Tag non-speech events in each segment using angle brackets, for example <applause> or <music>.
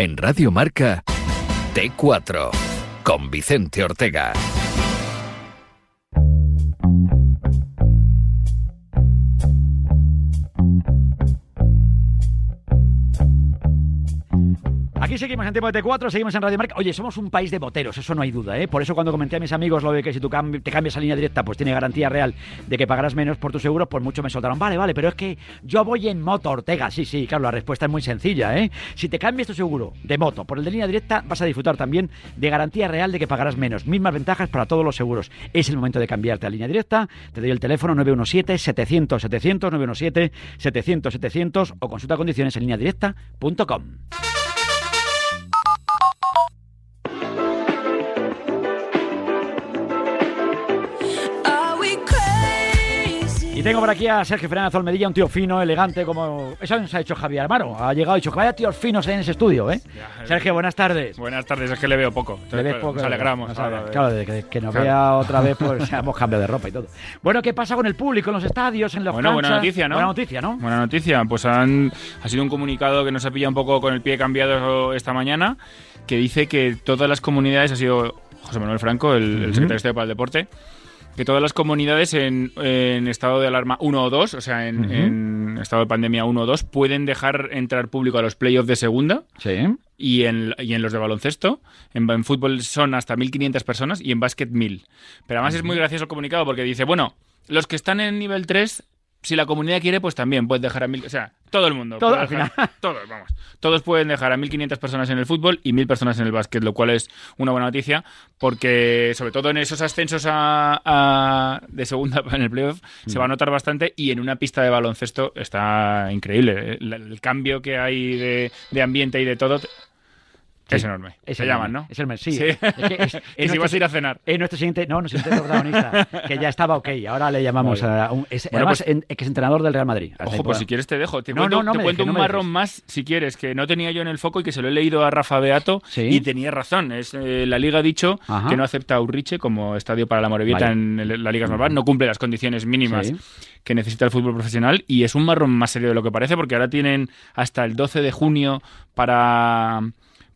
En Radio Marca, T4, con Vicente Ortega. Aquí seguimos en Tiempo de T4, seguimos en Radio Marca. Oye, somos un país de boteros, eso no hay duda, ¿eh? Por eso cuando comenté a mis amigos lo de que si tú te cambias a línea directa, pues tiene garantía real de que pagarás menos por tus seguros, pues mucho me soltaron. Vale, vale, pero es que yo voy en moto, Ortega. Sí, sí, claro, la respuesta es muy sencilla, ¿eh? Si te cambias tu seguro de moto por el de línea directa, vas a disfrutar también de garantía real de que pagarás menos. Mismas ventajas para todos los seguros. Es el momento de cambiarte a línea directa. Te doy el teléfono 917-700-700, 917-700-700 o consulta condiciones en línea directa.com. Y tengo por aquí a Sergio Fernández Olmedilla, un tío fino, elegante, como... Eso nos ha hecho Javier Amaro. Ha llegado y dicho que vaya tíos finos ahí en ese estudio, ¿eh? Sergio, buenas tardes. Buenas tardes, es que le veo poco. Entonces, Le ves poco, Nos alegramos. nos ahora alegra- de- Claro, que, que nos Claro. vea otra vez, pues <laughs> hemos cambiado de ropa y todo. Bueno, ¿qué pasa con el público en los estadios, en los Bueno, buena canchas? noticia, ¿no? Buena noticia, ¿no? Buena noticia. Pues han, ha sido un comunicado que nos ha pillado un poco con el pie cambiado esta mañana, que dice que todas las comunidades, ha sido José Manuel Franco, el, el secretario de Estado para el Deporte, que todas las comunidades en, en estado de alarma 1 o 2, o sea, en, estado de pandemia 1 o 2, pueden dejar entrar público a los playoffs de segunda. Sí. Y en, y en los de baloncesto, en, en fútbol son hasta 1.500 personas y en básquet 1.000. Pero además es muy gracioso el comunicado porque dice, bueno, los que están en nivel 3, si la comunidad quiere, pues también puedes dejar a 1.000... O sea, todo el mundo. Todo, al dejar- final. <laughs> Todos, vamos. Todos pueden dejar a 1.500 personas en el fútbol y 1.000 personas en el básquet, lo cual es una buena noticia porque, sobre todo en esos ascensos a, a- de segunda <laughs> en el playoff, se va a notar bastante y en una pista de baloncesto está increíble. El, el cambio que hay de, de ambiente y de todo es enorme. Es Se enorme. llaman, ¿no? Es enorme, sí. Sí. Es que es- <laughs> Que es si nuestro- vas a ir a cenar. Es nuestro siguiente, no, nuestro siguiente protagonista, que ya estaba ok. Ahora le llamamos Vale. a un, es, Bueno, además, pues- en- que es entrenador del Real Madrid. Ojo, pues si quieres te dejo. Te No, cuento, no, no te cuento un marrón más, si quieres, que no tenía yo en el foco y que se lo he leído a Rafa Beato Sí. y tenía razón. Es, eh, la Liga ha dicho Ajá. que no acepta a Urriche como estadio para la Morevieta Vaya. en el- la Liga Normal. No cumple las condiciones mínimas que necesita el fútbol profesional y es un marrón más serio de lo que parece porque ahora tienen hasta el 12 de junio para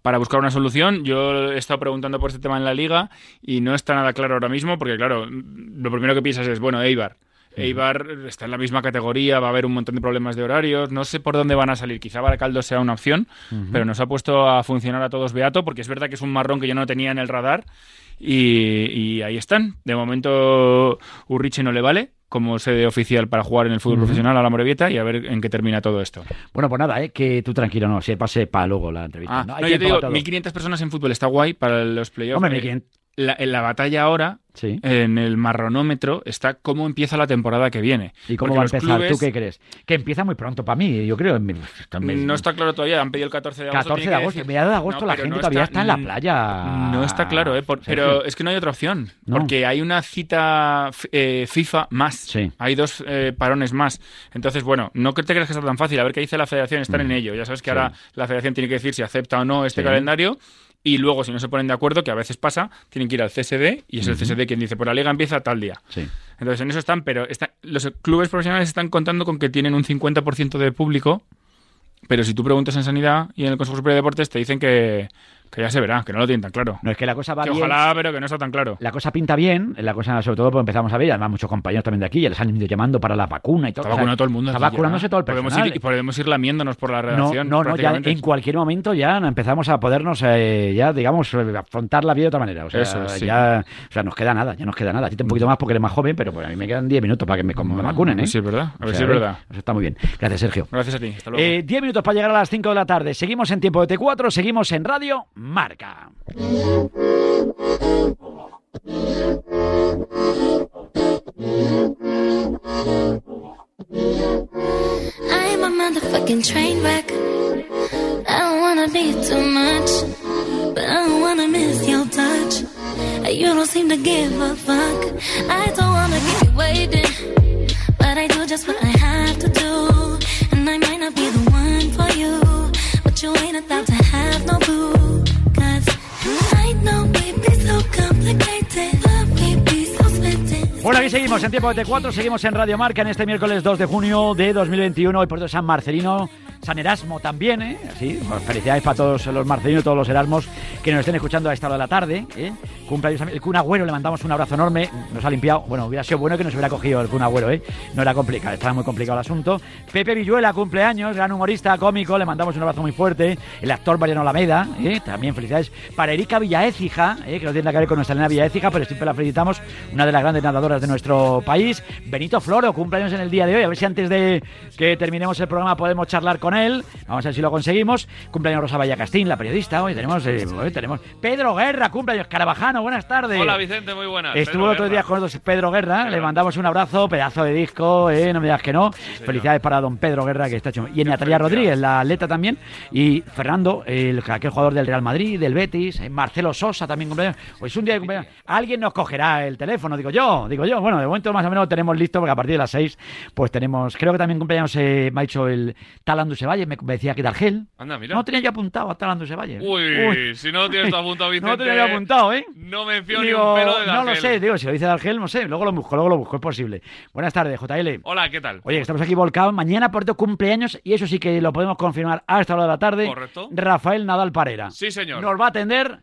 para buscar una solución. Yo he estado preguntando por este tema en la liga y no está nada claro ahora mismo porque, claro, lo primero que piensas es, bueno, Eibar. Eibar está en la misma categoría, va a haber un montón de problemas de horarios, no sé por dónde van a salir, quizá Baracaldo sea una opción, pero nos ha puesto a funcionar a todos Beato porque es verdad que es un marrón que yo no tenía en el radar y, y ahí están. De momento Urriche no le vale como sede oficial para jugar en el fútbol profesional a la Morevieta y a ver en qué termina todo esto. Bueno, pues nada, ¿eh? que tú tranquilo, no, se pase para luego la entrevista. Ah, ¿no? yo te tiempo digo, para todo. 1.500 personas en fútbol está guay para los playoffs. Hombre, Eh, 1500. La, en la batalla ahora, Sí. en el marronómetro, está cómo empieza la temporada que viene. ¿Y cómo Porque va a empezar? clubes- ¿Tú qué crees? Que empieza muy pronto para mí, yo creo. también- No está claro todavía, han pedido el 14 de agosto. 14 de agosto, mediados de agosto No, la gente no todavía está en la mm, playa. No está claro, ¿eh? Por- pero es que no hay otra opción. No. Porque hay una cita eh, FIFA más. Sí. Hay dos eh, parones más. Entonces, bueno, no te creas que está tan fácil. A ver qué dice la federación. Están en ello. Ya sabes que Mm. Sí. ahora la federación tiene que decir si acepta o no este calendario. Y luego, si no se ponen de acuerdo, que a veces pasa, tienen que ir al CSD y es el CSD quien dice, pues la liga empieza tal día. Sí. Entonces, en eso están, pero está- los clubes profesionales están contando con que tienen un 50% de público, pero si tú preguntas en Sanidad y en el Consejo Superior de Deportes, te dicen que, que ya se verá, que no lo tienen tan claro. No es que la cosa va Que bien. ojalá, pero que no está tan claro. La cosa pinta bien, la cosa sobre todo pues empezamos a ver, además muchos compañeros también de aquí ya les han ido llamando para la vacuna y todo. Está o sea, vacunado todo el mundo. Está ya. vacunándose todo el podemos personal. ir, y podemos ir lamiéndonos por la redacción. no, no, ya en cualquier momento ya empezamos a podernos, eh, ya digamos, eh, afrontar la vida de otra manera. O sea, Eso, sí. ya, o sea, nos queda nada, ya nos queda nada. A ti te un poquito más porque eres más joven, pero pues, a mí me quedan 10 minutos para que me, como me Bueno, vacunen, ¿eh? si es verdad, a O ver sea, si es ¿eh? verdad. Eso está muy bien. Gracias, Sergio. Gracias a ti. Hasta luego. Eh, 10 minutos para llegar a las 5 de la tarde. Seguimos en tiempo de T4, seguimos en Radio Marca. I'm a motherfucking train wreck. I don't wanna be too much, but I don't wanna miss your touch. You don't seem to give a fuck. I don't wanna keep waiting, but I do just what I have to do. And I might not be the one for you, but you ain't about to have no boo. Complicated, Bueno, aquí seguimos en tiempo de T4, seguimos en Radio Marca en este miércoles 2 de junio de 2021. Hoy por San Marcelino, San Erasmo también, ¿eh? Así, pues, felicidades para todos los marcelinos, todos los Erasmos que nos estén escuchando a esta hora de la tarde. ¿eh? Cumpleaños el Kun Agüero, le mandamos un abrazo enorme, nos ha limpiado. Bueno, hubiera sido bueno que nos hubiera cogido el Kun Agüero, ¿eh? No era complicado, estaba muy complicado el asunto. Pepe Villuela, cumpleaños, gran humorista, cómico, le mandamos un abrazo muy fuerte. El actor Mariano Alameda, ¿eh? también felicidades. Para Erika Villaécija, ¿eh? que no tiene nada que ver con nuestra Elena Villaécija, pero siempre la felicitamos, una de las grandes nadadoras de nuestro país. Benito Floro, cumpleaños en el día de hoy, a ver si antes de que terminemos el programa podemos charlar con él. Vamos a ver si lo conseguimos. Cumpleaños Rosa Vallacastín, la periodista. Hoy tenemos, eh, hoy tenemos Pedro Guerra, cumpleaños Carabajano, buenas tardes. Hola Vicente, muy buenas. Estuvo otro día con nosotros Pedro Guerra, le mandamos un abrazo, pedazo de disco, eh, no me digas que no. Felicidades para don Pedro Guerra, que está hecho. Y Natalia Rodríguez, la atleta también. Y Fernando, el, aquel jugador del Real Madrid, del Betis. Marcelo Sosa también cumpleaños. Pues un día de cumpleaños. Alguien nos cogerá el teléfono, digo yo, digo yo. Bueno, de momento más o menos lo tenemos listo, porque a partir de las seis, pues tenemos. Creo que también cumpleaños eh, me ha hecho el Talandu Valle, me me decía que Argel. Anda, mira. No tenía yo apuntado a Talandu Valle. Uy, si no tienes todo apuntado, <laughs> Vicente. No tenía yo apuntado, ¿eh? No me fío Digo, ni un pelo de no lo sé, digo, si lo dice Argel, no sé, luego lo busco, luego lo busco, es posible. Buenas tardes, JL. Hola, ¿qué tal? Oye, que estamos aquí volcados. Mañana, por tu cumpleaños, y eso sí que lo podemos confirmar a esta hora de la tarde. Correcto. Rafael Nadal Parera. Sí, señor. Nos va a atender.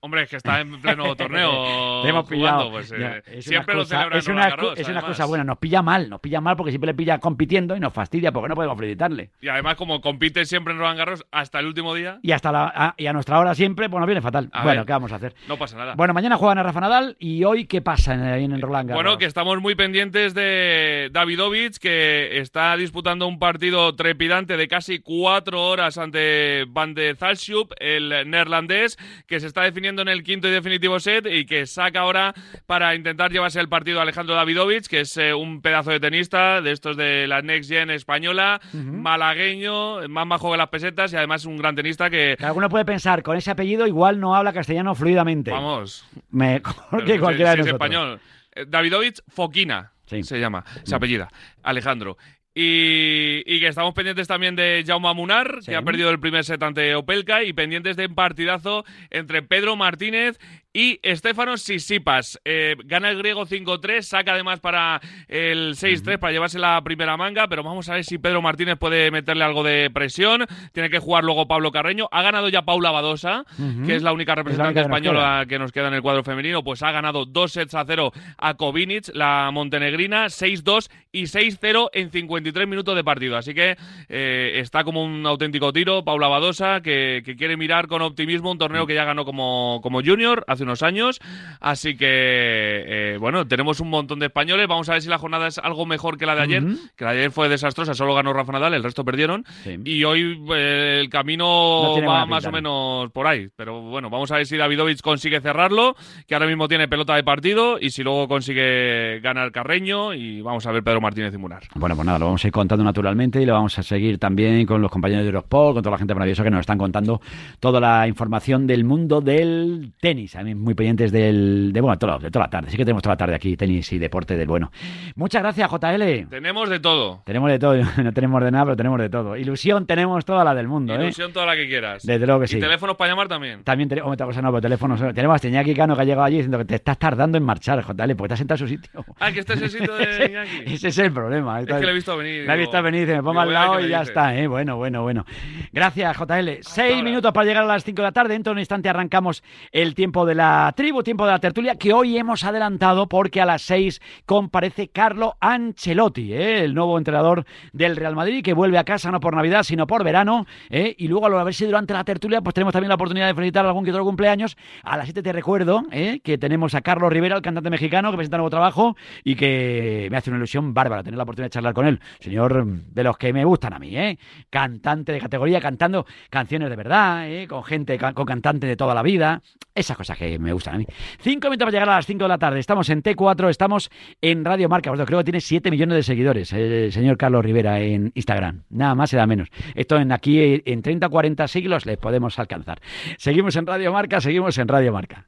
Hombre, es que está en pleno <laughs> torneo. Te hemos jugando, pillado. pues, eh, es siempre una lo cosa- celebra es en una, Garros, es una cosa buena. Nos pilla mal, nos pilla mal porque siempre le pilla compitiendo y nos fastidia porque no podemos felicitarle. Y además, como compite siempre en Roland Garros hasta el último día, Y hasta la, a, y a nuestra hora siempre, pues nos viene fatal. A bueno, ver. ¿qué vamos a hacer? no pasa nada. Bueno, mañana juegan a Rafa Nadal y hoy, ¿qué pasa en, en Roland Garros? Bueno, que estamos muy pendientes de Davidovich, que está disputando un partido trepidante de casi cuatro horas ante Van de Zalschup, el neerlandés, que se está definiendo en el quinto y definitivo set y que saca ahora para intentar llevarse el partido a Alejandro Davidovich, que es eh, un pedazo de tenista de estos de la Next Gen española, malagueño, más majo que las pesetas y además un gran tenista que... Que alguno puede pensar, con ese apellido igual no habla castellano fluidamente. Vamos, Mejor <laughs> que cualquiera si de es español. Eh, Davidovich Foquina Sí. se llama, se apellida, Alejandro. Y, y que estamos pendientes también de Jaume Munar, Sí. que ha perdido el primer set ante Opelka, y pendientes de un partidazo entre Pedro Martínez y Estefano Sisipas. Eh, gana el griego 5-3, saca además para el 6-3 para llevarse la primera manga, pero vamos a ver si Pedro Martínez puede meterle algo de presión. Tiene que jugar luego Pablo Carreño. Ha ganado ya Paula Badosa, que es la única representante única española que nos queda en el cuadro femenino, pues ha ganado dos sets a cero a Kovinic, la montenegrina, 6-2 y 6-0 en 53 minutos de partido. Así que eh, está como un auténtico tiro, Paula Badosa, que, que quiere mirar con optimismo un torneo que ya ganó como, como junior hace unos años. Así que, eh, bueno, tenemos un montón de españoles. Vamos a ver si la jornada es algo mejor que la de ayer, que la de ayer fue desastrosa, solo ganó Rafa Nadal, el resto perdieron. Sí. Y hoy eh, el No camino va más pinta, o ¿no? menos por ahí. Pero bueno, vamos a ver si Davidovich consigue cerrarlo, que ahora mismo tiene pelota de partido, y si luego consigue ganar Carreño, y vamos a ver Pedro Martínez y Munar. Bueno, pues nada, lo vamos a ir contando naturalmente y lo vamos a seguir también con los compañeros de Eurosport, con toda la gente maravillosa que nos están contando toda la información del mundo del tenis. A mí muy pendientes del, de, bueno, todo- de toda la tarde. Sí que tenemos toda la tarde aquí, tenis y deporte del bueno. Muchas gracias, JL. Tenemos de todo. Tenemos de todo, <laughs> no tenemos de nada, pero tenemos de todo. Ilusión tenemos toda la del mundo, ¿eh? Ilusión toda la que quieras. Desde luego que y sí. teléfonos para llamar también. También tenemos otra cosa, no, pero teléfonos. Tenemos a Iñaki Cano que ha llegado allí diciendo que te estás tardando en marchar, JL, porque te has sentado en su sitio. Ah, que este es el sitio de <laughs> Iñaki. Ese es el problema. Es que le he visto venir. La he visto venir, dice, me pongo al lado y ya dice. está, ¿eh? Bueno, bueno, bueno. Gracias, JL. Seis ahora. minutos para llegar a las 5 de la tarde. Dentro de un instante arrancamos el tiempo de la tribu, tiempo de la tertulia, que hoy hemos adelantado porque a las 6 comparece Carlo Ancelotti, ¿eh? el nuevo entrenador del Real Madrid, que vuelve a casa no por Navidad, sino por verano. ¿eh? Y luego, a ver si durante la tertulia, pues tenemos también la oportunidad de felicitar algún que otro cumpleaños. A las 7 te recuerdo ¿eh? que tenemos a Carlos Rivera, el cantante mexicano, que presenta nuevo trabajo y que me hace una ilusión bárbara tener la oportunidad de charlar con él. Señor de los que me gustan a mí, ¿eh? Cantante de categoría, cantando canciones de verdad, ¿eh? Con gente, con cantantes de toda la vida. Esas cosas que me gustan a mí. Cinco minutos para llegar a las 5 de la tarde. Estamos en T4, estamos en Radio Marca. Bueno, creo que tiene 7 millones de seguidores, eh, el señor Carlos Rivera en Instagram. Nada más se da menos. Esto en aquí eh, en 30 o 40 siglos les podemos alcanzar. Seguimos en Radio Marca, seguimos en Radio Marca.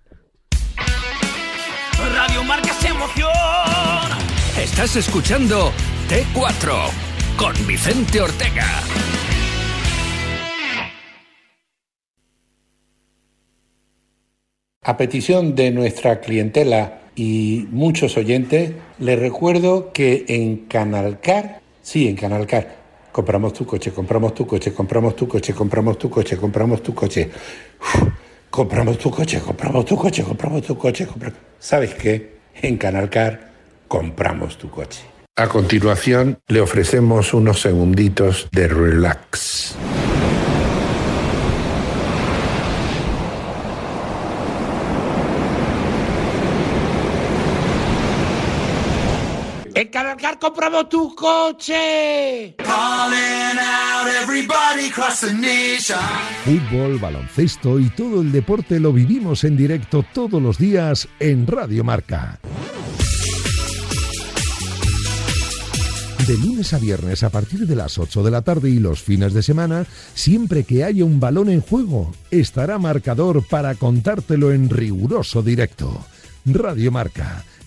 Radio Marca se emoción. Estás escuchando T4 con Vicente Ortega. A petición de nuestra clientela y muchos oyentes, les recuerdo que en Canalcar, sí, en Canalcar, Compramos tu coche, compramos tu coche, compramos tu coche, compramos tu coche, compramos tu coche. Uf, compramos tu coche, compramos tu coche, compramos tu coche. compra- ¿Sabes qué? En Canalcar compramos tu coche. A continuación, le ofrecemos unos segunditos de relax. Canalcar compramos tu coche. Fútbol, baloncesto y todo el deporte lo vivimos en directo todos los días en Radio Marca. De lunes a viernes a partir de las 8 de la tarde y los fines de semana, siempre que haya un balón en juego, estará marcador para contártelo en riguroso directo. Radio Marca,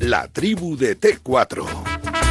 La tribu de T4.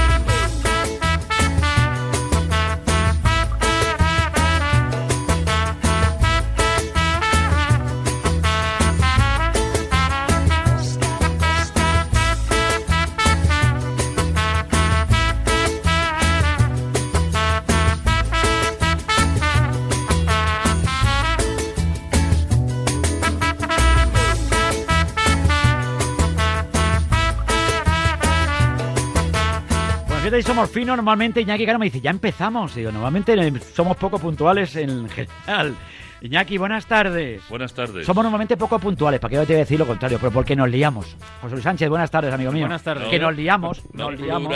Bueno, fíjate, somos finos normalmente. Iñaki Cano me dice, ya empezamos. Digo, normalmente somos poco puntuales en general. Iñaki, buenas tardes. Buenas tardes. Somos normalmente poco puntuales, para que yo te voy a decir lo contrario, pero porque nos liamos. José Luis Sánchez, buenas tardes, amigo mío. Buenas tardes. Que nos liamos, No nos liamos.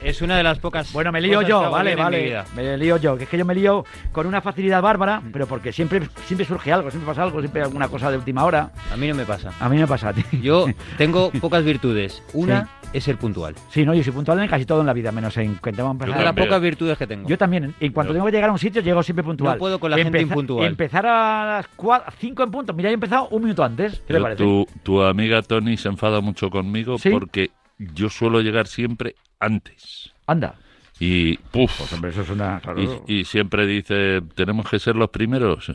Es una de las pocas. Bueno, me lío yo, vale, vale. Me lío yo, que es que yo me lío con una facilidad bárbara, pero porque siempre, siempre surge algo, siempre pasa algo, siempre hay alguna cosa de última hora. A mí no me pasa. A mí me pasa a ti. Yo <laughs> tengo pocas virtudes. Una es ser puntual. Sí, no, yo soy puntual en casi todo en la vida, menos en empezar. de las pocas virtudes que tengo. Yo también, en cuanto Yo- tengo que llegar a un sitio, llego siempre puntual. No puedo con la gente impuntual. Empezar a las 5 en punto. Mira, he empezado un minuto antes. ¿Qué Pero parece? tu, tu amiga Tony se enfada mucho conmigo ¿Sí? porque yo suelo llegar siempre antes. Anda. Y, puf, Pues hombre, eso es una... claro, y, y siempre dice, tenemos que ser los primeros.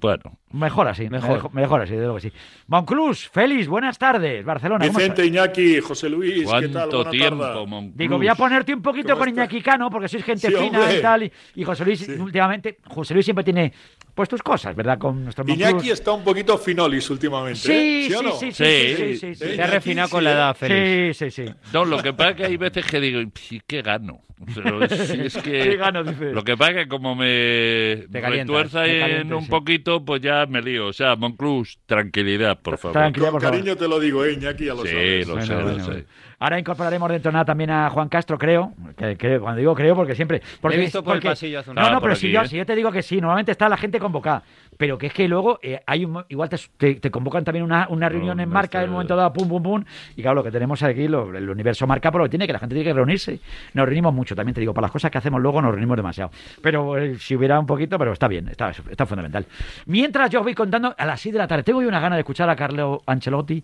Bueno, Mejor así, mejor. Mejor. Así, de luego que sí. Monclús, Félix, buenas tardes. Barcelona, ¿cómo Vicente? Iñaki, José Luis, ¿qué tal? ¿cuánto Buena tiempo, tarde. Monclús? Digo, voy a ponerte un poquito ¿Cómo con está? Iñaki Cano, porque sois gente Sí, fina hombre. y tal. Y, y José Luis, últimamente, José Luis siempre tiene pues tus cosas, ¿verdad? Con nuestro Monclús. Iñaki está un poquito finolis últimamente. Sí, ¿eh? sí, o no? sí, sí, Sí. sí, sí, sí, sí. Sí. Se ha refinado con la ¿eh? edad, Félix. Sí, sí, sí. No, lo que pasa es que hay veces que digo, sí, ¿qué gano? Pero es, es que... <laughs> ¿Qué gano, dices? Lo que pasa es que como me retuerza en un sí. poquito, pues ya me lío. O sea, Monclus, tranquilidad, por favor. Tranquilidad, Con por favor. cariño te lo digo, ¿eh, Iñaki, ya lo Sí, sabes. lo Bueno, sé, bueno, lo sé. Ahora incorporaremos dentro de nada también a Juan Castro, creo. Que, que cuando digo creo, porque siempre. Porque, he visto por el porque- pasillo hace un No, no, pero aquí, si, yo, ¿eh? si yo te digo que sí, normalmente está la gente convocada. Pero que es que luego eh, hay un, igual te, te- te convocan también una, una reunión en marca en un momento dado, pum, pum, pum. Y claro, lo que tenemos aquí, lo- el universo marca, por lo que tiene que la gente tiene que reunirse. Nos reunimos mucho, también te digo, para las cosas que hacemos luego nos reunimos demasiado. Pero eh, si hubiera un poquito, pero está bien, está, está fundamental. Mientras yo os voy contando, a las 6 de la tarde, tengo yo una gana de escuchar a Carlo Ancelotti.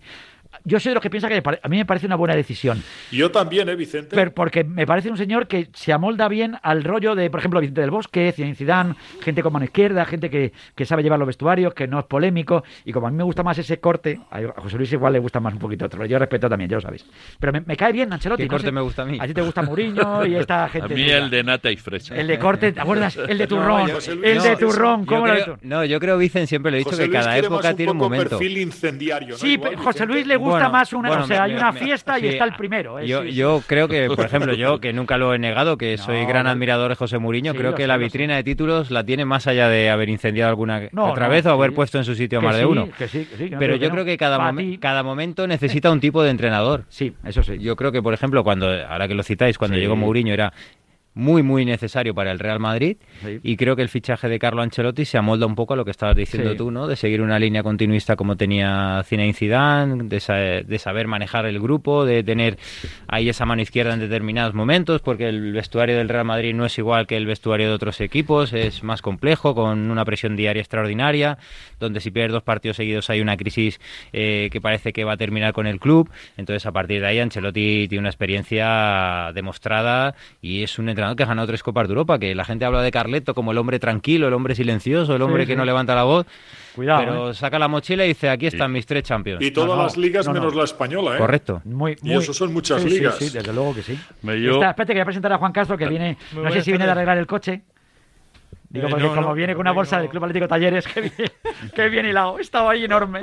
Yo soy de los que piensa que a mí me parece una buena decisión. Yo también, ¿eh, Vicente? Pero porque me parece un señor que se amolda bien al rollo de, por ejemplo, Vicente del Bosque, Zidane, gente con mano izquierda, gente que, que sabe llevar los vestuarios, que no es polémico. Y como a mí me gusta más ese corte, a José Luis igual le gusta más un poquito otro. Yo respeto también, ya lo sabéis. Pero me, me cae bien Ancelotti. ¿Qué no corte sé. me gusta a mí? A ti te gusta Mourinho <laughs> y esta A gente. mí tuya. el de nata y fresa. El de corte, ¿te acuerdas? El de <laughs> turrón. yo- Luis, el de no, turrón, Yo ¿cómo creo, turrón? no, yo creo, Vicen, siempre le he dicho José que Luis cada época un tiene un momento. perfil incendiario, ¿no? Sí, Igual, José Vicente. Luis le gusta Bueno, más una. bueno, o sea, me- hay una me- fiesta y sí, está el primero. ¿eh? Yo, Sí, sí. yo creo que, por ejemplo, yo que <laughs> nunca lo he negado, que soy gran admirador de José Mourinho, creo que la vitrina de títulos la tiene más allá de haber incendiado alguna No, otra no, vez o haber puesto en su sitio Que más de uno. que sí, que Pero yo creo que cada, momen- cada momento necesita un tipo de entrenador. Sí, eso sí. Yo creo que, por ejemplo, cuando ahora que lo citáis, cuando llegó Mourinho era muy, muy necesario para el Real Madrid Sí. y creo que el fichaje de Carlo Ancelotti se amolda un poco a lo que estabas diciendo Sí. tú, ¿no? De seguir una línea continuista como tenía Zinedine Zidane, de, sa- de saber manejar el grupo, de tener ahí esa mano izquierda en determinados momentos, porque el vestuario del Real Madrid no es igual que el vestuario de otros equipos, es más complejo, con una presión diaria extraordinaria, donde si pierdes dos partidos seguidos hay una crisis eh, que parece que va a terminar con el club. Entonces, a partir de ahí, Ancelotti tiene una experiencia demostrada y es un entrenador que ha ganado tres Copas de Europa, que la gente habla de Carleto como el hombre tranquilo, el hombre silencioso, el hombre Sí, que sí. no levanta la voz. Cuidado, pero ¿eh? saca la mochila y dice, aquí están mis tres champions. Y todas No, no, las ligas no, no. menos la española, ¿eh? Correcto. Muy, Y eso son muchas sí, ligas. Sí, desde luego que sí. Me yo- Está, espérate que voy a presentar a Juan Castro que viene. No sé si viene de arreglar el coche. Digo, Eh, porque no, como no, viene con una bolsa del Club Atlético Talleres, que <laughs> viene, que bien hilado. Estaba ahí enorme.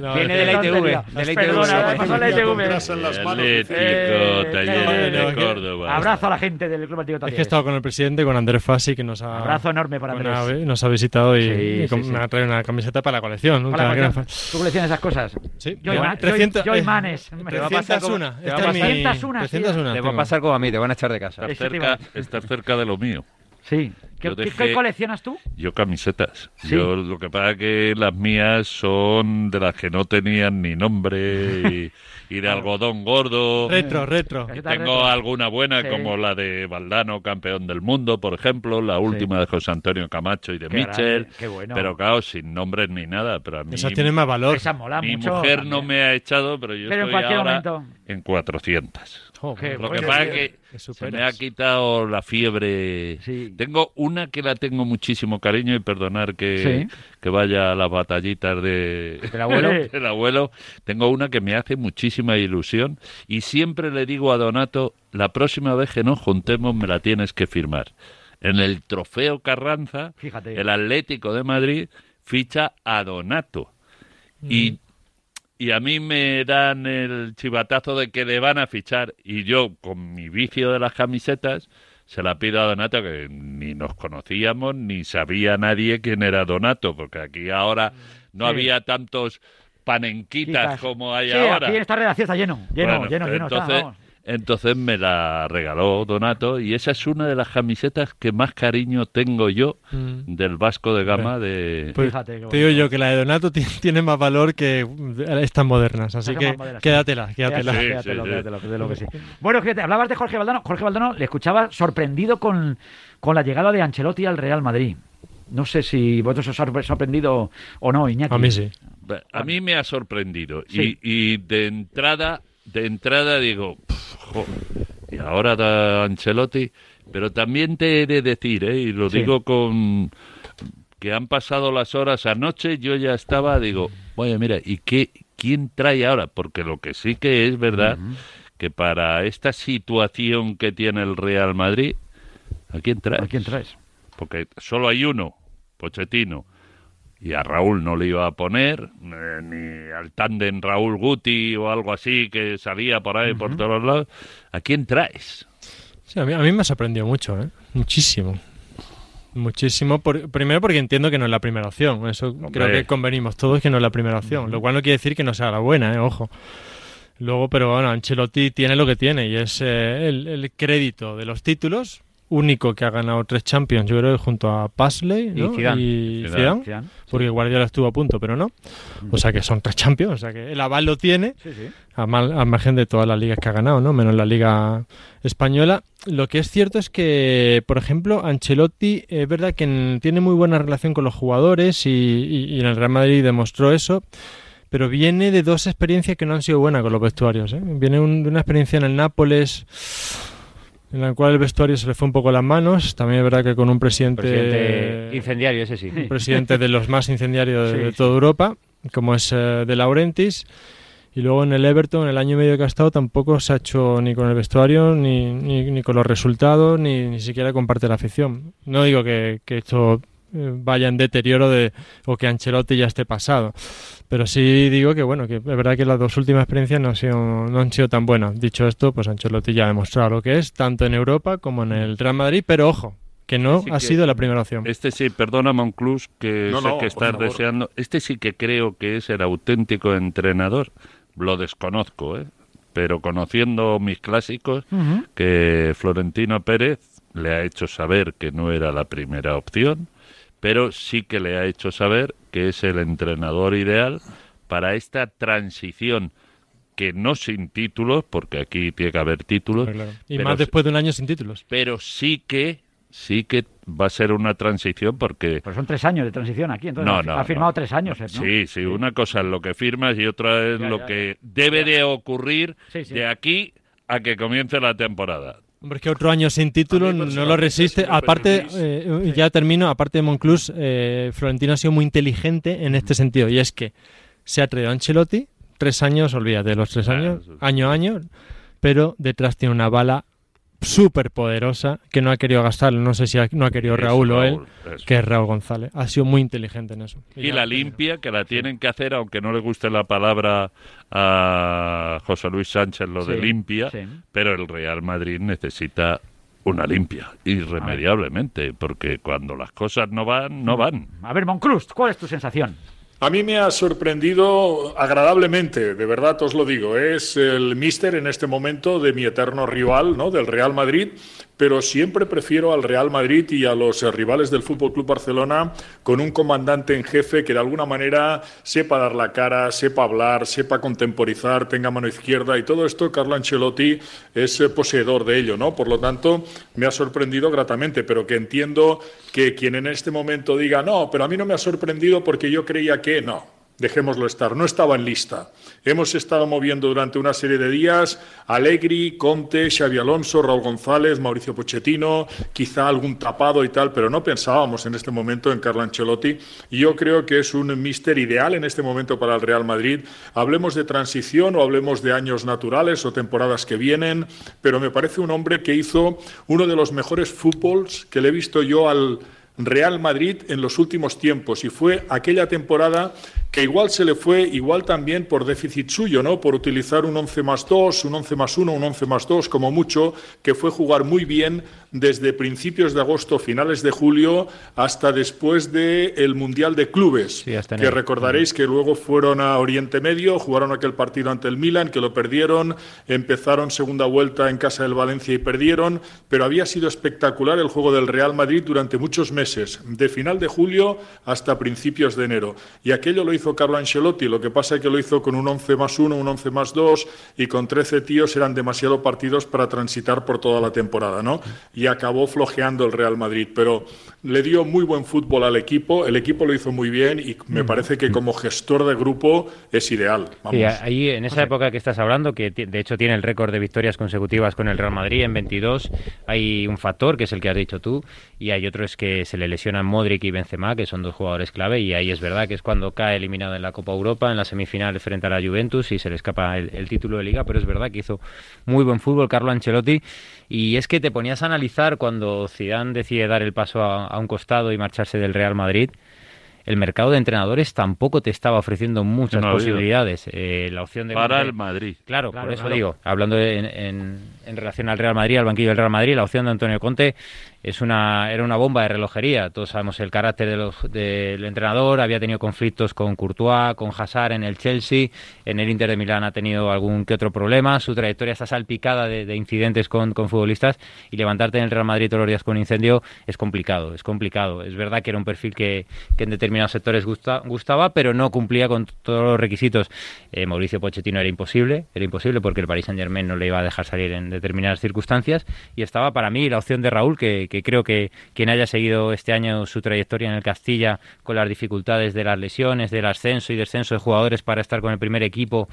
No, <laughs> Viene de la ITV, de la ITV. Perdona, me pasó la ITV. Atlético Eh, Talleres eh, de eh, Córdoba. Abrazo a la gente del Club Atlético Es que he Talleres. estado con el presidente, con Andrés Fassi, que nos ha, Abrazo enorme para Andrés. nos ha visitado y, Sí, y sí, com- sí. me ha traído una camiseta para la colección. ¿Tú coleccionas esas cosas? Sí, Yo, te va- ima- yo- 300 yo eh, imanes. te va a pasar como- 301. te va a Esta es mi- pasar- 301, sí. 301 Te va a pasar como a mí, te van a echar de casa. A estás cerca de lo mío. Sí. ¿Qué, dejé- coleccionas tú? Yo camisetas. Sí. Yo lo que pasa es que las mías son de las que no tenían ni nombre y, <laughs> y de algodón gordo. Retro, retro. Y tengo retro. alguna buena Sí. como la de Valdano, campeón del mundo, por ejemplo, la última de José Antonio Camacho y de Qué Michel. grande, qué bueno. Pero claro, sin nombres ni nada. Pero a mí Esas tienen más valor. Esa mola mi mucho. mujer también. no me ha echado, pero yo Pero en estoy cualquier ahora momento. en 400. Lo que pasa es que que se me ha quitado la fiebre. Sí. Tengo una que la tengo muchísimo cariño y perdonar que, Sí. que vaya a las batallitas de, ¿Del abuelo? <laughs> del abuelo. Tengo una que me hace muchísima ilusión y siempre le digo a Donato, la próxima vez que nos juntemos me la tienes que firmar. En el trofeo Carranza, Fíjate. el Atlético de Madrid ficha a Donato. Y y a mí me dan el chivatazo de que le van a fichar y yo con mi vicio de las camisetas se la pido a Donato que ni nos conocíamos ni sabía nadie quién era Donato porque aquí ahora no Sí. había tantos panenquitas Quizás. como hay sí, ahora. aquí en esta redacción está lleno. Lleno, Bueno, lleno, lleno. está, entonces, vamos. Entonces me la regaló Donato y esa es una de las camisetas que más cariño tengo yo Mm. del Vasco de Gama de... Pues Fíjate te digo yo que la de Donato ti- tiene más valor que estas modernas, así que modernas, quédatela, quédatela. Quédatela, Sí, quédatelo, sí, sí. quédatelo, que de lo que sí. Bueno, fíjate, hablabas de Jorge Valdano. Jorge Valdano le escuchaba sorprendido con, con la llegada de Ancelotti al Real Madrid. No sé si vosotros os ha sorpre- sorprendido o no, Iñaki. A mí sí. A mí me ha sorprendido Sí. y, y de entrada, de entrada digo, "Pf, jo, y ahora da Ancelotti, pero también te he de decir, ¿eh? y lo Sí. digo con que han pasado las horas anoche, yo ya estaba, digo, oye, mira, ¿y qué, quién trae ahora? Porque lo que sí que es verdad, que para esta situación que tiene el Real Madrid, ¿a quién trae? ¿A quién traes? porque solo hay uno, Pochettino, y a Raúl no le iba a poner, eh, ni al tándem Raúl Guti o algo así que salía por ahí por todos lados. ¿A quién traes? Sí, a, mí, a mí me ha sorprendido mucho, ¿eh? muchísimo. Muchísimo, por- primero porque entiendo que no es la primera opción, eso creo que convenimos todos que no es la primera opción, lo cual no quiere decir que no sea la buena, ¿eh? ojo. Luego, pero bueno, Ancelotti tiene lo que tiene y es eh, el, el crédito de los títulos, único que ha ganado tres Champions, yo creo, junto a Pasley ¿no? Y Zidane. y Zidane. Zidane, Zidane, porque Guardiola estuvo a punto, pero no. O sea que son tres Champions, o sea que el aval lo tiene Sí, sí. a mal- al margen de todas las ligas que ha ganado, ¿no? Menos la liga española. Lo que es cierto es que, por ejemplo, Ancelotti es verdad que en- tiene muy buena relación con los jugadores y, y- y en el Real Madrid demostró eso, pero viene de dos experiencias que no han sido buenas con los vestuarios. ¿eh? Viene un- de una experiencia en el Nápoles en la cual el vestuario se le fue un poco las manos. También es verdad que con un presidente, Presidente incendiario, ese sí. un presidente de los más incendiarios de, Sí, de sí. toda Europa, como es eh, De Laurentiis. Y luego en el Everton, en el año y medio que ha estado, tampoco se ha hecho ni con el vestuario, ni, ni, ni con los resultados, ni, ni siquiera con parte de la afición. No digo que, que esto vaya en deterioro de, o que Ancelotti ya esté pasado. Pero sí digo que bueno, que es verdad que las dos últimas experiencias no han sido, no han sido tan buenas. Dicho esto, pues Ancelotti ya ha demostrado lo que es, tanto en Europa como en el Real Madrid, pero ojo, que no Sí ha que- sido la primera opción. Este sí, perdona Monclús, que No, sé no, que estás deseando. Este sí que creo que es el auténtico entrenador. Lo desconozco, ¿eh? Pero conociendo mis clásicos, que Florentino Pérez le ha hecho saber que no era la primera opción, pero sí que le ha hecho saber que es el entrenador ideal para esta transición que no sin títulos, porque aquí tiene que haber títulos, Claro. Y pero más después de un año sin títulos. pero sí que sí que va a ser una transición porque Pues son tres años de transición aquí, entonces No, ha- no, ha firmado no. tres años, ¿eh? ¿no? sí, sí, una cosa es lo que firmas y otra es Ya, lo ya, que debe de ocurrir Sí, sí. de aquí a que comience la temporada. Hombre, es que otro año sin título no lo resiste. Aparte, eh, ya termino, aparte de Monclús, eh, Florentino ha sido muy inteligente en este sentido. Y es que se ha traído a Ancelotti, tres años, olvídate, los tres años, año a año, pero detrás tiene una bala súper poderosa que no ha querido gastar, no sé si ha- no ha querido Raúl o él, Raúl, que es Raúl González. Ha sido muy inteligente en eso. Y la limpia, que la tienen que hacer, aunque no le guste la palabra a José Luis Sánchez, lo de limpia, sí. pero el Real Madrid necesita una limpia, irremediablemente, porque cuando las cosas no van, no van. A ver, Monclús, ¿cuál es tu sensación? A mí me ha sorprendido agradablemente, de verdad os lo digo. Es el míster en este momento de mi eterno rival, ¿no? Del Real Madrid, pero siempre prefiero al Real Madrid y a los eh, rivales del Fútbol Club Barcelona con un comandante en jefe que de alguna manera sepa dar la cara, sepa hablar, sepa contemporizar, tenga mano izquierda y todo esto Carlo Ancelotti es eh, poseedor de ello, ¿no? Por lo tanto, me ha sorprendido gratamente, pero que entiendo que quien en este momento diga, no, pero a mí no me ha sorprendido porque yo creía que no. Dejémoslo estar, no estaba en lista. Hemos estado moviendo durante una serie de días Allegri, Conte, Xavi Alonso, Raúl González, Mauricio Pochettino, quizá algún tapado y tal, pero no pensábamos en este momento en Carlo Ancelotti. Y yo creo que es un míster ideal en este momento para el Real Madrid. Hablemos de transición o hablemos de años naturales o temporadas que vienen, pero me parece un hombre que hizo uno de los mejores fútbols que le he visto yo al Real Madrid en los últimos tiempos y fue aquella temporada que igual se le fue, igual también por déficit suyo, ¿no? Por utilizar un 11 más 2, un 11 más 1, un 11 más 2, como mucho, que fue jugar muy bien desde principios de agosto, finales de julio, hasta después del Mundial de Clubes, Sí, hasta que recordaréis que luego fueron a Oriente Medio, jugaron aquel partido ante el Milan, que lo perdieron, empezaron segunda vuelta en casa del Valencia y perdieron, pero había sido espectacular el juego del Real Madrid durante muchos meses, de final de julio hasta principios de enero. Y aquello lo hizo Carlo Ancelotti, lo que pasa es que lo hizo con un 11 más 1, un 11 más 2 y con 13 tíos eran demasiado partidos para transitar por toda la temporada, ¿no? Y acabó flojeando el Real Madrid, pero le dio muy buen fútbol al equipo, el equipo lo hizo muy bien y me parece que como gestor de grupo es ideal. Vamos. Sí, ahí en esa época que estás hablando, que de hecho tiene el récord de victorias consecutivas con el Real Madrid en 22, hay un factor que es el que has dicho tú y hay otro es que se le lesionan Modric y Benzema, que son dos jugadores clave y ahí es verdad que es cuando cae eliminado en la Copa Europa, en la semifinal frente a la Juventus y se le escapa el, el título de liga, pero es verdad que hizo muy buen fútbol Carlo Ancelotti y es que te ponías a analizar cuando Zidane decide dar el paso a, a un costado y marcharse del Real Madrid el mercado de entrenadores tampoco te estaba ofreciendo muchas No posibilidades. Eh, la opción de Para el Madrid. Claro, Claro, por eso claro. digo, hablando en, en- en relación al Real Madrid, al banquillo del Real Madrid, la opción de Antonio Conte es una, era una bomba de relojería. Todos sabemos el carácter de del entrenador, había tenido conflictos con Courtois, con Hazard en el Chelsea, en el Inter de Milán ha tenido algún que otro problema, su trayectoria está salpicada de, de incidentes con, con futbolistas y levantarte en el Real Madrid todos los días con incendio es complicado, es complicado. Es verdad que era un perfil que, que en determinados sectores gusta- gustaba, pero no cumplía con todos los requisitos. Eh, Mauricio Pochettino era imposible, era imposible porque el Paris Saint Germain no le iba a dejar salir en determinadas circunstancias y estaba para mí la opción de Raúl, que creo que quien haya seguido este año su trayectoria en el Castilla con las dificultades de las lesiones, del ascenso y descenso de jugadores para estar con el primer equipo,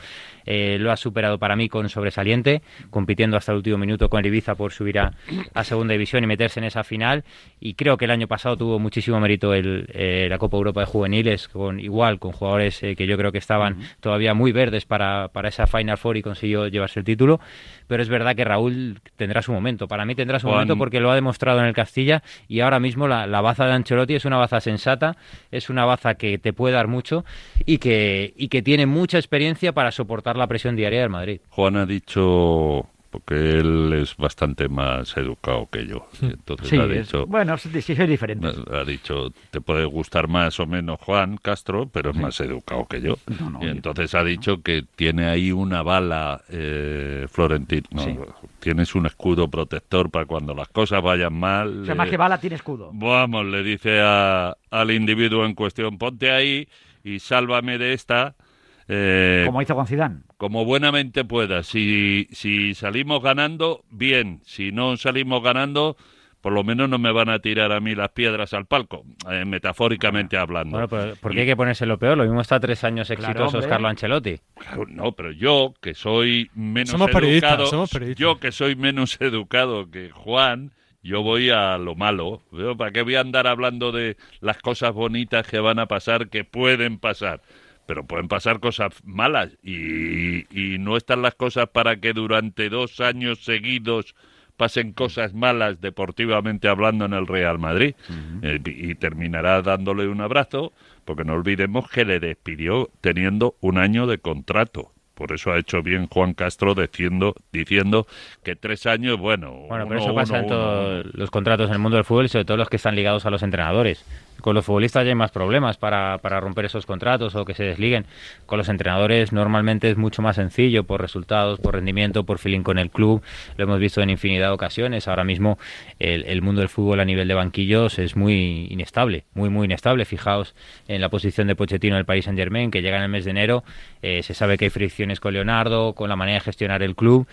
eh, lo ha superado para mí con sobresaliente, compitiendo hasta el último minuto con el Ibiza por subir a, a segunda división y meterse en esa final. Y creo que el año pasado tuvo muchísimo mérito el, eh, la Copa Europa de Juveniles, con igual, con jugadores eh, que yo creo que estaban todavía muy verdes para, para esa Final Four y consiguió llevarse el título. Pero es verdad que Raúl tendrá su momento. Para mí tendrá su Juan- momento porque lo ha demostrado en el Castilla y ahora mismo la, la baza de Ancelotti es una baza sensata, es una baza que te puede dar mucho y que, y que tiene mucha experiencia para soportar la presión diaria del Madrid. Juan ha dicho porque él es bastante más educado que yo. Entonces Sí, ha es- dicho, bueno, sí, sí, soy diferente. ha dicho, te puede gustar más o menos Juan Castro, pero es más educado que yo. y entonces ha dicho que tiene ahí una bala, eh, Florentino. No, Tienes un escudo protector para cuando las cosas vayan mal. O sea, eh, más que bala tiene escudo. Vamos, le dice a- al individuo en cuestión, ponte ahí y sálvame de esta. Eh, Como hizo con Zidane. como buenamente pueda. Si, si salimos ganando, bien. Si no salimos ganando, por lo menos no me van a tirar a mí las piedras al palco, eh, metafóricamente hablando. Bueno, pero ¿por qué hay que ponerse lo peor? Lo mismo está tres años exitosos hombre. Carlo Ancelotti. Claro, No, pero yo, que soy menos Somos periodistas, educado, somos periodistas. yo que soy menos <laughs> educado que Juan, yo voy a lo malo. Yo, ¿Para qué voy a andar hablando de las cosas bonitas que van a pasar, que pueden pasar? Pero pueden pasar cosas malas y, y no están las cosas para que durante dos años seguidos pasen cosas malas deportivamente hablando en el Real Madrid Eh, y terminará dándole un abrazo porque no olvidemos que le despidió teniendo un año de contrato. Por eso ha hecho bien Juan Castro diciendo, diciendo que tres años, bueno, Bueno, pero eso pasa uno, en todos los contratos en el mundo del fútbol y sobre todo los que están ligados a los entrenadores. Con los futbolistas ya hay más problemas para, para romper esos contratos o que se desliguen. Con los entrenadores normalmente es mucho más sencillo por resultados, por rendimiento, por feeling con el club. Lo hemos visto en infinidad de ocasiones. Ahora mismo el, mundo del fútbol a nivel de banquillos es muy inestable, muy, muy inestable. Fijaos en la posición de Pochettino en el Paris Saint Germain, que llega en el mes de enero. Eh, se sabe que hay fricciones con Leonardo, con la manera de gestionar el club.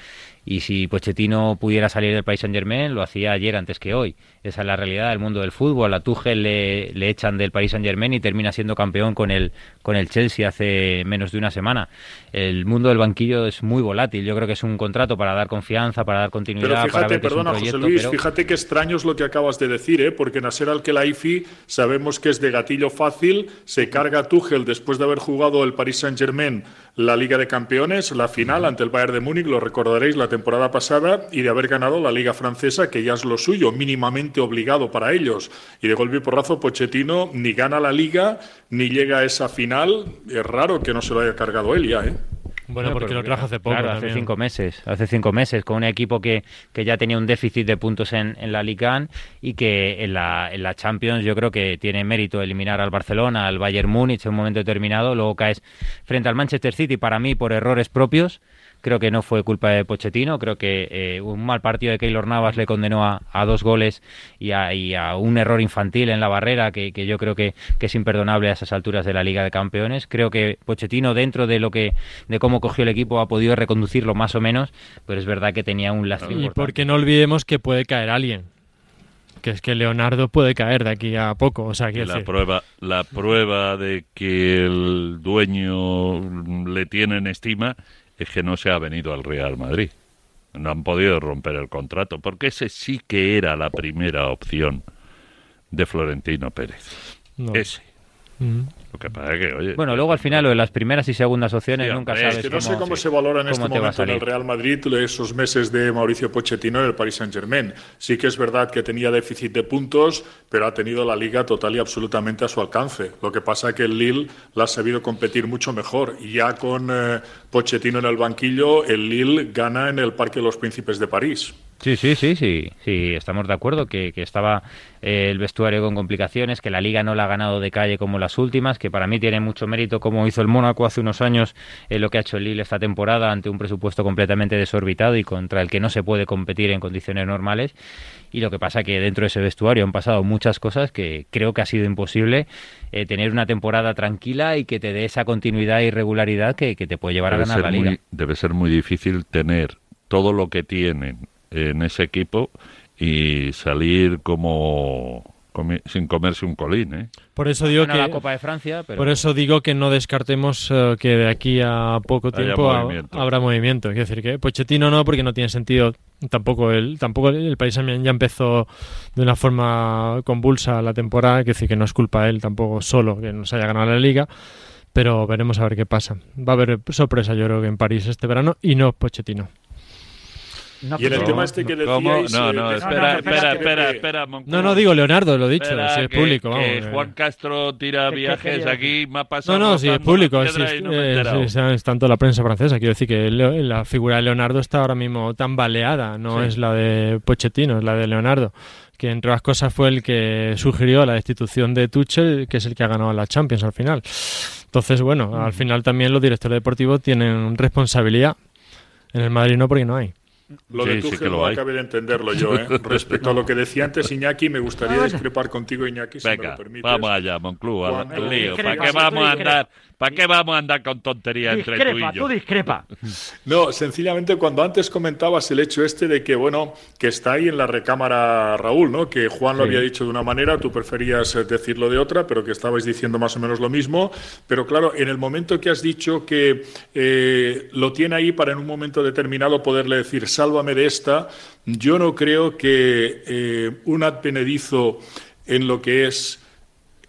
Y si Pochettino pudiera salir del Paris Saint Germain, lo hacía ayer antes que hoy. Esa es la realidad del mundo del fútbol. A Tuchel le, le echan del Paris Saint Germain y termina siendo campeón con el, con el Chelsea hace menos de una semana. El mundo del banquillo es muy volátil. Yo creo que es un contrato para dar confianza, para dar continuidad, Pero para fíjate, ver perdona José. Luis, pero- fíjate qué extraño es lo que acabas de decir, ¿eh? porque Nasser Al-Khelaifi sabemos que es de gatillo fácil, se carga Tuchel después de haber jugado el Paris Saint-Germain la Liga de Campeones, la final ante el Bayern de Múnich, lo recordaréis la temporada pasada, y de haber ganado la Liga Francesa, que ya es lo suyo, mínimamente obligado para ellos. Y de golpe y porrazo, Pochettino ni gana la Liga, ni llega a esa final. Es raro que no se lo haya cargado él ya, ¿eh? Bueno, porque lo trajo hace poco Claro, hace también. cinco meses. Hace cinco meses, con un equipo que, que ya tenía un déficit de puntos en, en la Liga AN y que en la, en la Champions yo creo que tiene mérito eliminar al Barcelona, al Bayern Múnich en un momento determinado. Luego caes frente al Manchester City, para mí, por errores propios. Creo que no fue culpa de Pochettino. Creo que eh, un mal partido de Keylor Navas le condenó a, a dos goles y a, y a un error infantil en la barrera que, que yo creo que, que es imperdonable a esas alturas de la Liga de Campeones. Creo que Pochettino, dentro de lo que de cómo cogió el equipo, ha podido reconducirlo más o menos, pero es verdad que tenía un lastre Y importante. porque no olvidemos que puede caer alguien. Que es que Leonardo puede caer de aquí a poco. O sea, quiero la decir, prueba, la prueba de que el dueño le tiene en estima es que no se ha venido al Real Madrid. No han podido romper el contrato, porque ese sí que era la primera opción de Florentino Pérez. No. Ese. Mm. Lo que pasa es que, oye, Bueno, luego al final lo de las primeras y segundas opciones Sí, nunca sabes Es que no sé cómo, se valora en este momento en el. Real Madrid esos meses de Mauricio Pochettino en el Paris Saint-Germain. Sí que es verdad que tenía déficit de puntos, pero ha tenido la liga total y absolutamente a su alcance. Lo que pasa es que el Lille la ha sabido competir mucho mejor. Y ya con eh, Pochettino en el banquillo, el Lille gana en el Parque de los Príncipes de París. Sí, sí, sí, sí, sí, estamos de acuerdo que, que estaba eh, el vestuario con complicaciones, que la liga no la ha ganado de calle como las últimas, que para mí tiene mucho mérito como hizo el Mónaco hace unos años, eh, lo que ha hecho el Lille esta temporada ante un presupuesto completamente desorbitado y contra el que no se puede competir en condiciones normales. Y lo que pasa que dentro de ese vestuario han pasado muchas cosas que creo que ha sido imposible eh, tener una temporada tranquila y que te dé esa continuidad y regularidad que, que te puede llevar a ganar la liga. muy- debe ser muy difícil tener todo lo que tienen en ese equipo y salir como comi- sin comerse un colín, ¿eh? Por eso digo que la Copa de Francia, pero por eso digo que no descartemos eh, que de aquí a poco tiempo ha- habrá movimiento. Quiero decir que Pochettino no, porque no tiene sentido. Tampoco el, tampoco el Paris Saint-Germain ya empezó de una forma convulsa la temporada. Quiero decir que no es culpa de él tampoco solo que nos haya ganado la liga. Pero veremos a ver qué pasa. Va a haber sorpresa, yo creo que en París este verano y no Pochettino. No, y en el tema este que ¿Cómo? decíais... No, eh, no, espera, no, espera, espera, espera, que- espera, Moncloa. No, no, digo Leonardo, lo he dicho, Espera, si es que- público, que vamos. eh. Juan Castro tira ¿Qué- qué viajes aquí, me ha pasado. No, no, sí, es público, es, me he es- enterado. es- es tanto la prensa francesa. Quiero decir que la figura de Leonardo está ahora mismo tan baleada, no Sí. es la de Pochettino, es la de Leonardo, que entre otras cosas fue el que sugirió la destitución de Tuchel, que es el que ha ganado la Champions al final. Entonces, bueno, al final también los directores deportivos tienen responsabilidad. En el Madrid no, porque no hay. Lo de Sí, sí Tuchel que lo no hay. acabé de entenderlo yo. ¿eh? <laughs> Respecto a lo que decía antes Iñaki, me gustaría discrepar contigo, Iñaki, si me Venga, lo permites. vamos allá, Monclúa, Cuando- al lío. Discrepa, ¿Para qué vamos a andar? ¿Para qué vamos a andar con tonterías entre tú y yo? tú discrepa. No, sencillamente cuando antes comentabas el hecho este de que, bueno, que está ahí en la recámara Raúl, ¿no? Que Juan lo Sí. había dicho de una manera, tú preferías eh, decirlo de otra, pero que estabais diciendo más o menos lo mismo. Pero claro, en el momento que has dicho que eh, lo tiene ahí para en un momento determinado poderle decir, sálvame de esta, yo no creo que eh, un advenedizo en lo que es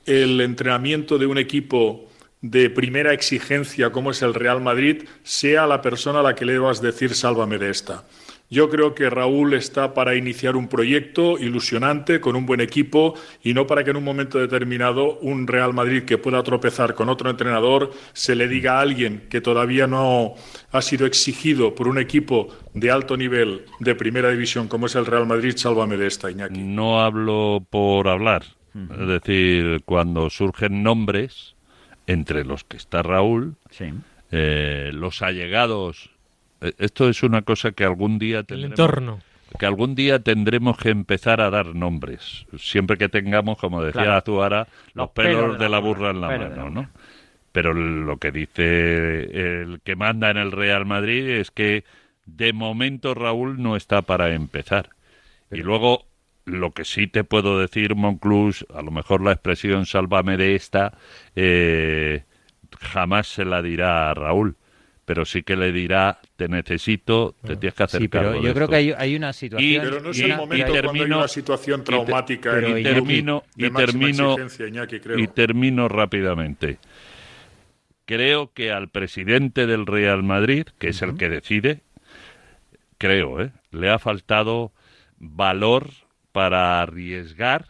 el entrenamiento de un equipo de primera exigencia como es el Real Madrid sea la persona a la que le debas decir sálvame de esta. Yo creo que Raúl está para iniciar un proyecto ilusionante con un buen equipo y no para que en un momento determinado un Real Madrid que pueda tropezar con otro entrenador se le diga a alguien que todavía no ha sido exigido por un equipo de alto nivel de primera división como es el Real Madrid, sálvame de esta, Iñaki. No hablo por hablar. Es decir, cuando surgen nombres, entre los que está Raúl, Sí. eh, los allegados. Esto es una cosa que algún día El tendremos, entorno. que algún día tendremos que empezar a dar nombres. Siempre que tengamos, como decía Claro. Azuara, los, Los pelos pelos de la burra en la mano, ¿no? Pero lo que dice el que manda en el Real Madrid es que de momento Raúl no está para empezar. Y luego, lo que sí te puedo decir, Monclús, a lo mejor la expresión sálvame de esta, eh, jamás se la dirá a Raúl. Pero sí que le dirá, te necesito, te tienes que hacer Sí, pero cargo yo de creo esto". que hay, hay una situación. Pero no es Y- el y momento cuando hay termino- una situación y te- traumática pero y termino, de y máxima termino, exigencia, Iñaki, creo. y termino rápidamente. Creo que al presidente del Real Madrid, que es el que decide, creo, ¿eh? le ha faltado valor para arriesgar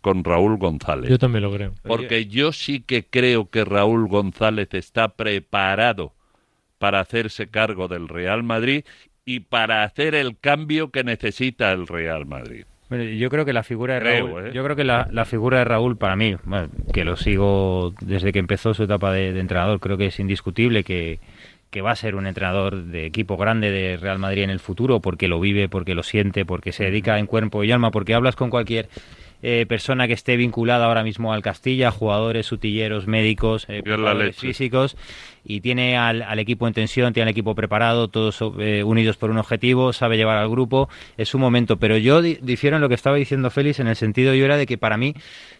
con Raúl González. Yo también lo creo. Porque yo sí que creo que Raúl González está preparado para hacerse cargo del Real Madrid y para hacer el cambio que necesita el Real Madrid. Bueno, yo creo que la figura de Creo, Raúl, ¿eh? yo creo que la, la figura de Raúl para mí, bueno, que lo sigo desde que empezó su etapa de, de entrenador, creo que es indiscutible que, que va a ser un entrenador de equipo grande de Real Madrid en el futuro, porque lo vive, porque lo siente, porque se dedica en cuerpo y alma, porque hablas con cualquier eh, persona que esté vinculada ahora mismo al Castilla, jugadores, utilleros, médicos, eh, físicos, y tiene al, al equipo en tensión, tiene al equipo preparado, todos eh, unidos por un objetivo, sabe llevar al grupo, es su momento. Pero yo di- difiero en lo que estaba diciendo Félix, en el sentido yo era de que para mí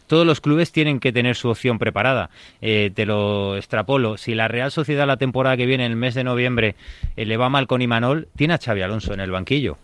todos los clubes tienen que tener su opción preparada. Eh, te lo extrapolo. Si la Real Sociedad la temporada que viene, en el mes de noviembre, eh, le va mal con Imanol, tiene a Xavi Alonso en el banquillo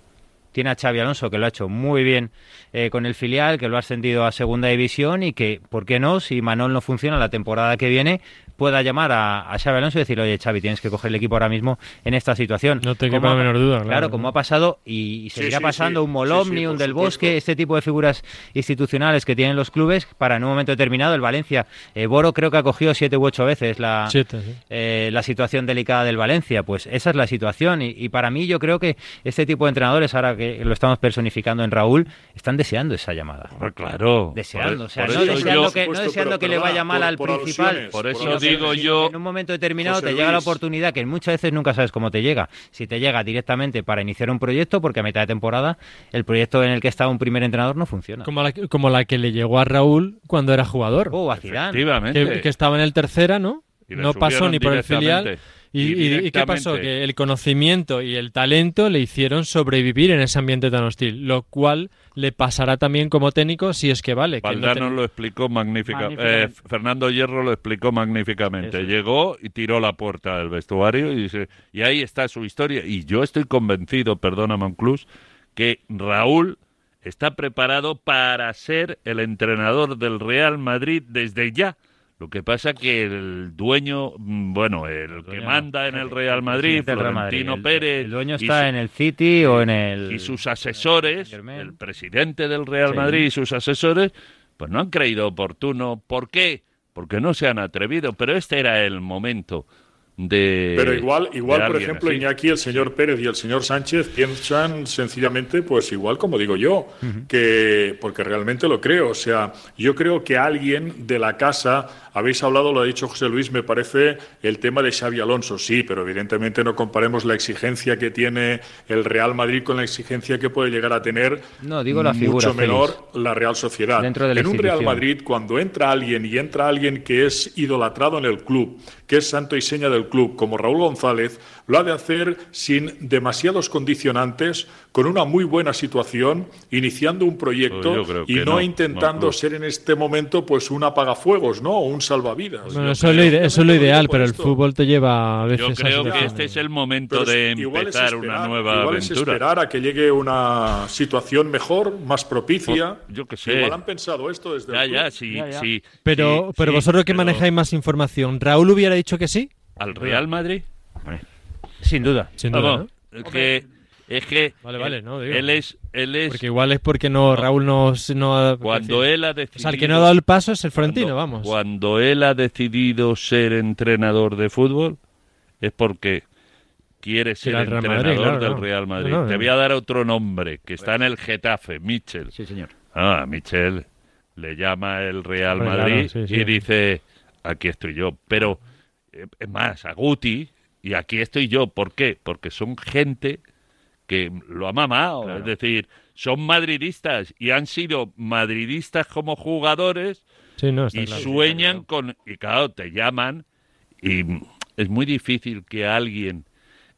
tiene a Xavi Alonso que lo ha hecho muy bien eh, con el filial, que lo ha ascendido a segunda división y que, ¿por qué no? Si Manol no funciona la temporada que viene, pueda llamar a, a Xavi Alonso y decirle, oye Xavi, tienes que coger el equipo ahora mismo en esta situación. No te Como quepa la menor duda, Claro, claro. como ha pasado y, seguirá sí, pasando sí. un Molomni, Sí, sí, un Del supuesto. Bosque, este tipo de figuras institucionales que tienen los clubes para en un momento determinado el Valencia. Eh, Boro creo que ha cogido siete u ocho veces la, Siete, sí. eh, la situación delicada del Valencia. Pues esa es la situación. Y, y para mí, yo creo que este tipo de entrenadores, ahora que lo estamos personificando en Raúl, están deseando esa llamada. Pues claro. Deseando, Por- o sea, no deseando, yo- que, no deseando pero que le vaya mal por- al por principal. Por eso digo yo- En un momento determinado José te llega la Luis. oportunidad que muchas veces nunca sabes cómo te llega. Si te llega directamente para iniciar un proyecto, porque a mitad de temporada el proyecto en el que estaba un primer entrenador no funciona. Como la, que- como la que le llegó a Raúl cuando era jugador. O a Zidane. Que, que estaba en el tercera, ¿no? No pasó ni por el filial. ¿Y, Y y- y qué pasó? Que el conocimiento y el talento le hicieron sobrevivir en ese ambiente tan hostil, lo cual le pasará también como técnico si es que vale. que no Valdano ten- lo explicó magnífica- Magníficamente. eh, Fernando Hierro lo explicó magníficamente. Eso. Llegó y tiró la puerta del vestuario y, se- y ahí está su historia. Y yo estoy convencido, perdona Monclús, que Raúl está preparado para ser el entrenador del Real Madrid desde ya. Lo que pasa que el dueño, mm, bueno, el, que manda en el Real Madrid, Real el- Pérez, el dueño está su- en el City o en el y sus asesores, el presidente del Real Sí. Madrid y sus asesores, pues no han creído oportuno. ¿Por qué? Porque no se han atrevido. Pero este era el momento de. Pero igual, igual por alguien ejemplo, así. Iñaki, el señor Pérez y el señor Sánchez piensan sencillamente, pues igual como digo yo, que porque realmente lo creo. O sea, yo creo que alguien de la casa, habéis hablado, lo ha dicho José Luis, me parece el tema de Xavi Alonso, sí, pero evidentemente no comparemos la exigencia que tiene el Real Madrid con la exigencia que puede llegar a tener No, digo la figura, mucho menor la Real Sociedad. Dentro de la en un Real. Madrid, cuando entra alguien y entra alguien que es idolatrado en el club, que es santo y seña del club, como Raúl González, lo ha de hacer sin demasiados condicionantes, con una muy buena situación, iniciando un proyecto Pues y que no, no, intentando no, ser en este momento pues un apagafuegos, ¿no? O un salvavidas. Bueno, eso, es lo ide- eso es lo ideal, pero el fútbol te lleva a veces Yo a creo que este es el momento Pero de es- es empezar una esperar, nueva igual es aventura. esperar a que llegue una situación mejor, más propicia. Pues, yo qué sé. Igual han pensado esto desde Ya, el ya, sí, sí. Pero, sí, pero sí, vosotros que pero manejáis más información, ¿Raúl hubiera dicho que sí? ¿Al Real Madrid? Sin duda. Sin duda, Vamos, que, es que Vale, vale, no, digo. él es, él es Porque igual es porque no, Raúl no, no ha- cuando decir, él ha O decidido sea, el que no ha dado el paso es el Florentino, cuando, vamos. cuando él ha decidido ser entrenador de fútbol es porque quiere ser Real entrenador Madrid, claro, del no. Real Madrid. No, no, Te no. voy a dar otro nombre que está en el Getafe, Michel. Sí, señor. Ah, Michel le llama el Real Hombre, Madrid claro, sí, y sí. dice, aquí estoy yo. Pero, eh, es más, a Guti, y aquí estoy yo. ¿Por qué? Porque son gente que lo ha mamado. Es decir, son madridistas y han sido madridistas como jugadores Sí, no, está y claro. sueñan con... Y claro, te llaman y es muy difícil que alguien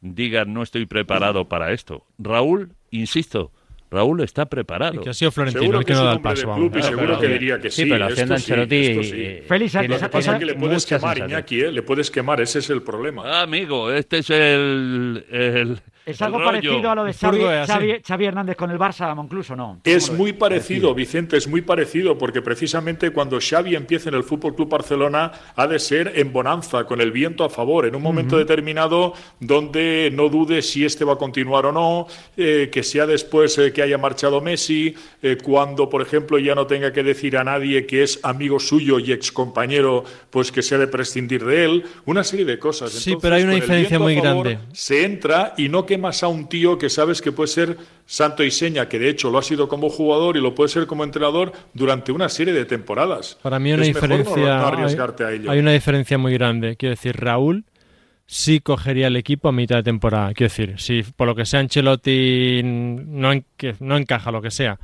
diga no estoy preparado para esto. Raúl, insisto, Raúl está preparado. Y que ha sido Florentino Seguro el que que no da el paso. club y vamos. seguro que diría que sí. Sí, pero esto haciendo sí, Ancelotti, esto sí. eh, Félix, Lo que pasa es que le puedes quemar. Iñaki, ¿eh? Le puedes quemar, ese es el problema. Ah, amigo, este es el... el ¿Es algo rollo. parecido a lo de Xavi. Xavi- Xavi Hernández con el Barça, Moncluso? No. Es muy parecido, Vicente, es muy parecido, porque precisamente cuando Xavi empieza en el Fútbol Club Barcelona ha de ser en bonanza, con el viento a favor, en un momento determinado donde no dude si este va a continuar o no, eh, que sea después eh, que haya marchado Messi, eh, cuando, por ejemplo, ya no tenga que decir a nadie que es amigo suyo y excompañero, pues que se ha de prescindir de él, una serie de cosas. Sí, pero hay una diferencia muy favor, grande. Se entra y no quemas a un tío que sabes que puede ser santo y seña, que de hecho lo ha sido como jugador y lo puede ser como entrenador durante una serie de temporadas. Para mí hay una Es mejor no- diferencia. no arriesgarte a ello. hay una diferencia muy grande. Quiero decir, Raúl sí cogería el equipo a mitad de temporada. Quiero decir, si por lo que sea Ancelotti no, en- que no encaja lo que sea,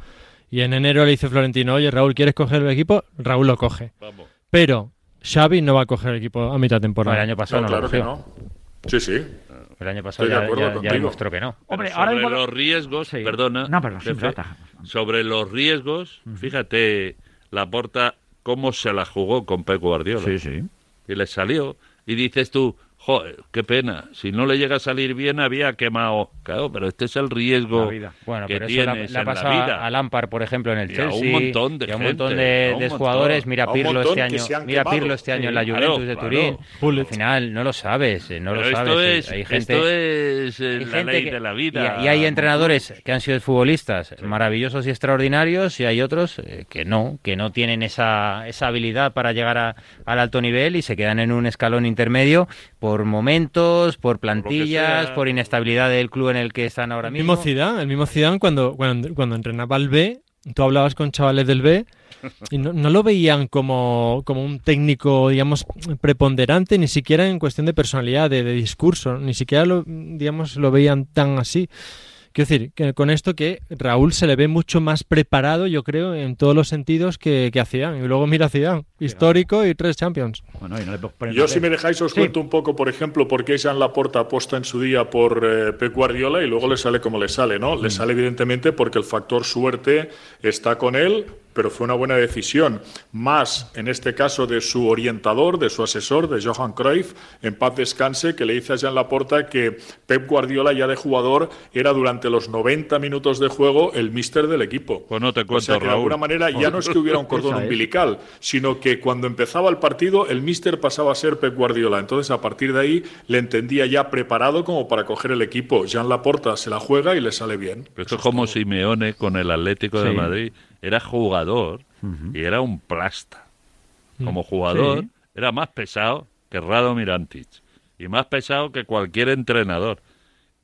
y en enero le dice Florentino, oye Raúl, ¿quieres coger el equipo? Raúl lo coge. Vamos. Pero Xavi no va a coger el equipo a mitad de temporada. el año pasado No, no, lo claro que no. Sí, sí. El año pasado Estoy de ya, acuerdo ya- ya contigo. demostró que no. Hombre, Pero ahora sobre mismo... los riesgos, Sí. perdona, No, perdón, sí, jefe, sobre los riesgos, fíjate, Laporta cómo se la jugó con Pep Guardiola. Sí, sí. Y le salió. Y dices tú, joder, qué pena, si no le llega a salir bien había quemado. Claro, pero este es el riesgo La vida. Bueno, que pero eso la, tienes la en la pasa vida. a Lampard, por ejemplo, en el Y a un montón de y a un gente, montón de, a un de montón. jugadores. Mira Pirlo este año. Mira quemado. Pirlo este año en la Sí, Juventus claro, de. Turín. Al final no lo sabes, eh, no Pero lo esto sabes. es, hay gente, esto es eh, hay la gente ley que- de la vida. Y, y hay entrenadores que han sido futbolistas maravillosos y extraordinarios y hay otros eh, que no, que no tienen esa, esa habilidad para llegar a- al alto nivel y se quedan en un escalón intermedio por momentos, por plantillas, sea. por inestabilidad del club en el que están ahora El mismo. mismo Zidane, el mismo Zidane cuando, cuando, cuando entrenaba al B, tú hablabas con chavales del B y no, no lo veían como, como un técnico, digamos, preponderante, ni siquiera en cuestión de personalidad, de, de discurso, ni siquiera lo, digamos, lo veían tan así. Quiero decir, que con esto que Raúl se le ve mucho más preparado, yo creo, en todos los sentidos que, que a Zidane. Y luego mira a Zidane, histórico y tres Champions. Bueno, y no le puedo poner Yo, si me dejáis, os Sí. cuento un poco, por ejemplo, por qué Jean Laporta aposta en su día por eh, Pep Guardiola y luego le sale como le sale, ¿no? Le sale, evidentemente, porque el factor suerte está con él, pero fue una buena decisión. Más, en este caso, de su orientador, de su asesor, de Johan Cruyff, en paz descanse, que le dice a Jean Laporta que Pep Guardiola ya de jugador era durante los 90 minutos de juego el míster del equipo. Pues no te O cuento, sea que de alguna manera ya no es que hubiera un cordón <laughs> umbilical, sino que cuando empezaba el partido el míster pasaba a ser Pep Guardiola. Entonces a partir de ahí le entendía ya preparado como para coger el equipo. Jean Laporta se la juega y le sale bien. Pero esto es como Simeone con el Atlético de Sí. Madrid. Era jugador y era un plasta. Como jugador Sí. era más pesado que Rado Mirantic y más pesado que cualquier entrenador.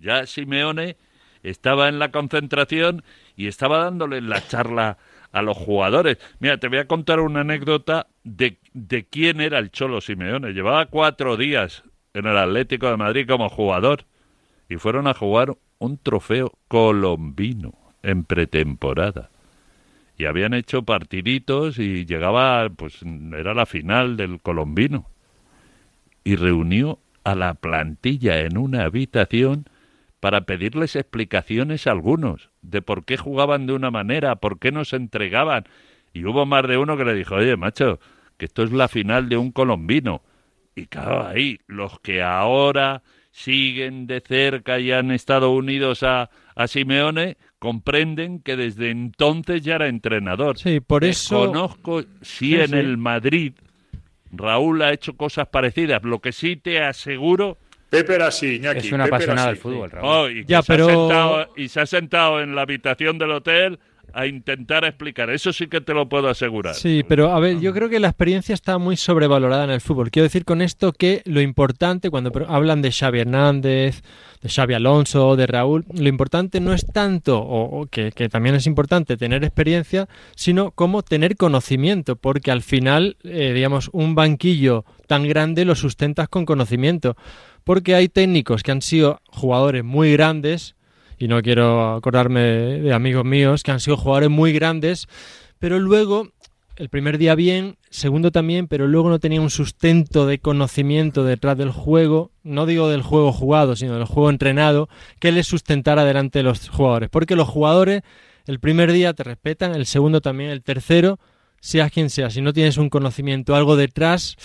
Ya Simeone estaba en la concentración y estaba dándole la charla a los jugadores. Mira, te voy a contar una anécdota de, de quién era el Cholo Simeone. Llevaba cuatro días en el Atlético de Madrid como jugador y fueron a jugar un trofeo colombino en pretemporada. Y habían hecho partiditos y llegaba, pues era la final del colombino. Y reunió a la plantilla en una habitación para pedirles explicaciones a algunos de por qué jugaban de una manera, por qué no se entregaban. Y hubo más de uno que le dijo, oye, macho, que esto es la final de un colombino. Y claro, ahí los que ahora siguen de cerca y han estado unidos a, a Simeone comprenden que desde entonces ya era entrenador. Sí, por eso- Conozco si Sí, en sí. el Madrid Raúl ha hecho cosas parecidas. Lo que sí te aseguro Pepe era así, Iñaki. Es un apasionado del fútbol, Raúl. Oh, y, Ya, se ha pero- sentado, y se ha sentado en la habitación del hotel a intentar explicar. Eso sí que te lo puedo asegurar. Sí, pero a ver, yo creo que la experiencia está muy sobrevalorada en el fútbol. Quiero decir con esto que lo importante, cuando hablan de Xavi Hernández, de Xavi Alonso, de Raúl, lo importante no es tanto, o, o que, que también es importante tener experiencia, sino como tener conocimiento, porque al final, eh, digamos, un banquillo tan grande lo sustentas con conocimiento. Porque hay técnicos que han sido jugadores muy grandes, y no quiero acordarme de amigos míos que han sido jugadores muy grandes, pero luego, el primer día bien, segundo también, pero luego no tenía un sustento de conocimiento detrás del juego, no digo del juego jugado, sino del juego entrenado, que les sustentara delante de los jugadores. Porque los jugadores el primer día te respetan, el segundo también, el tercero, seas quien sea, si no tienes un conocimiento, algo detrás,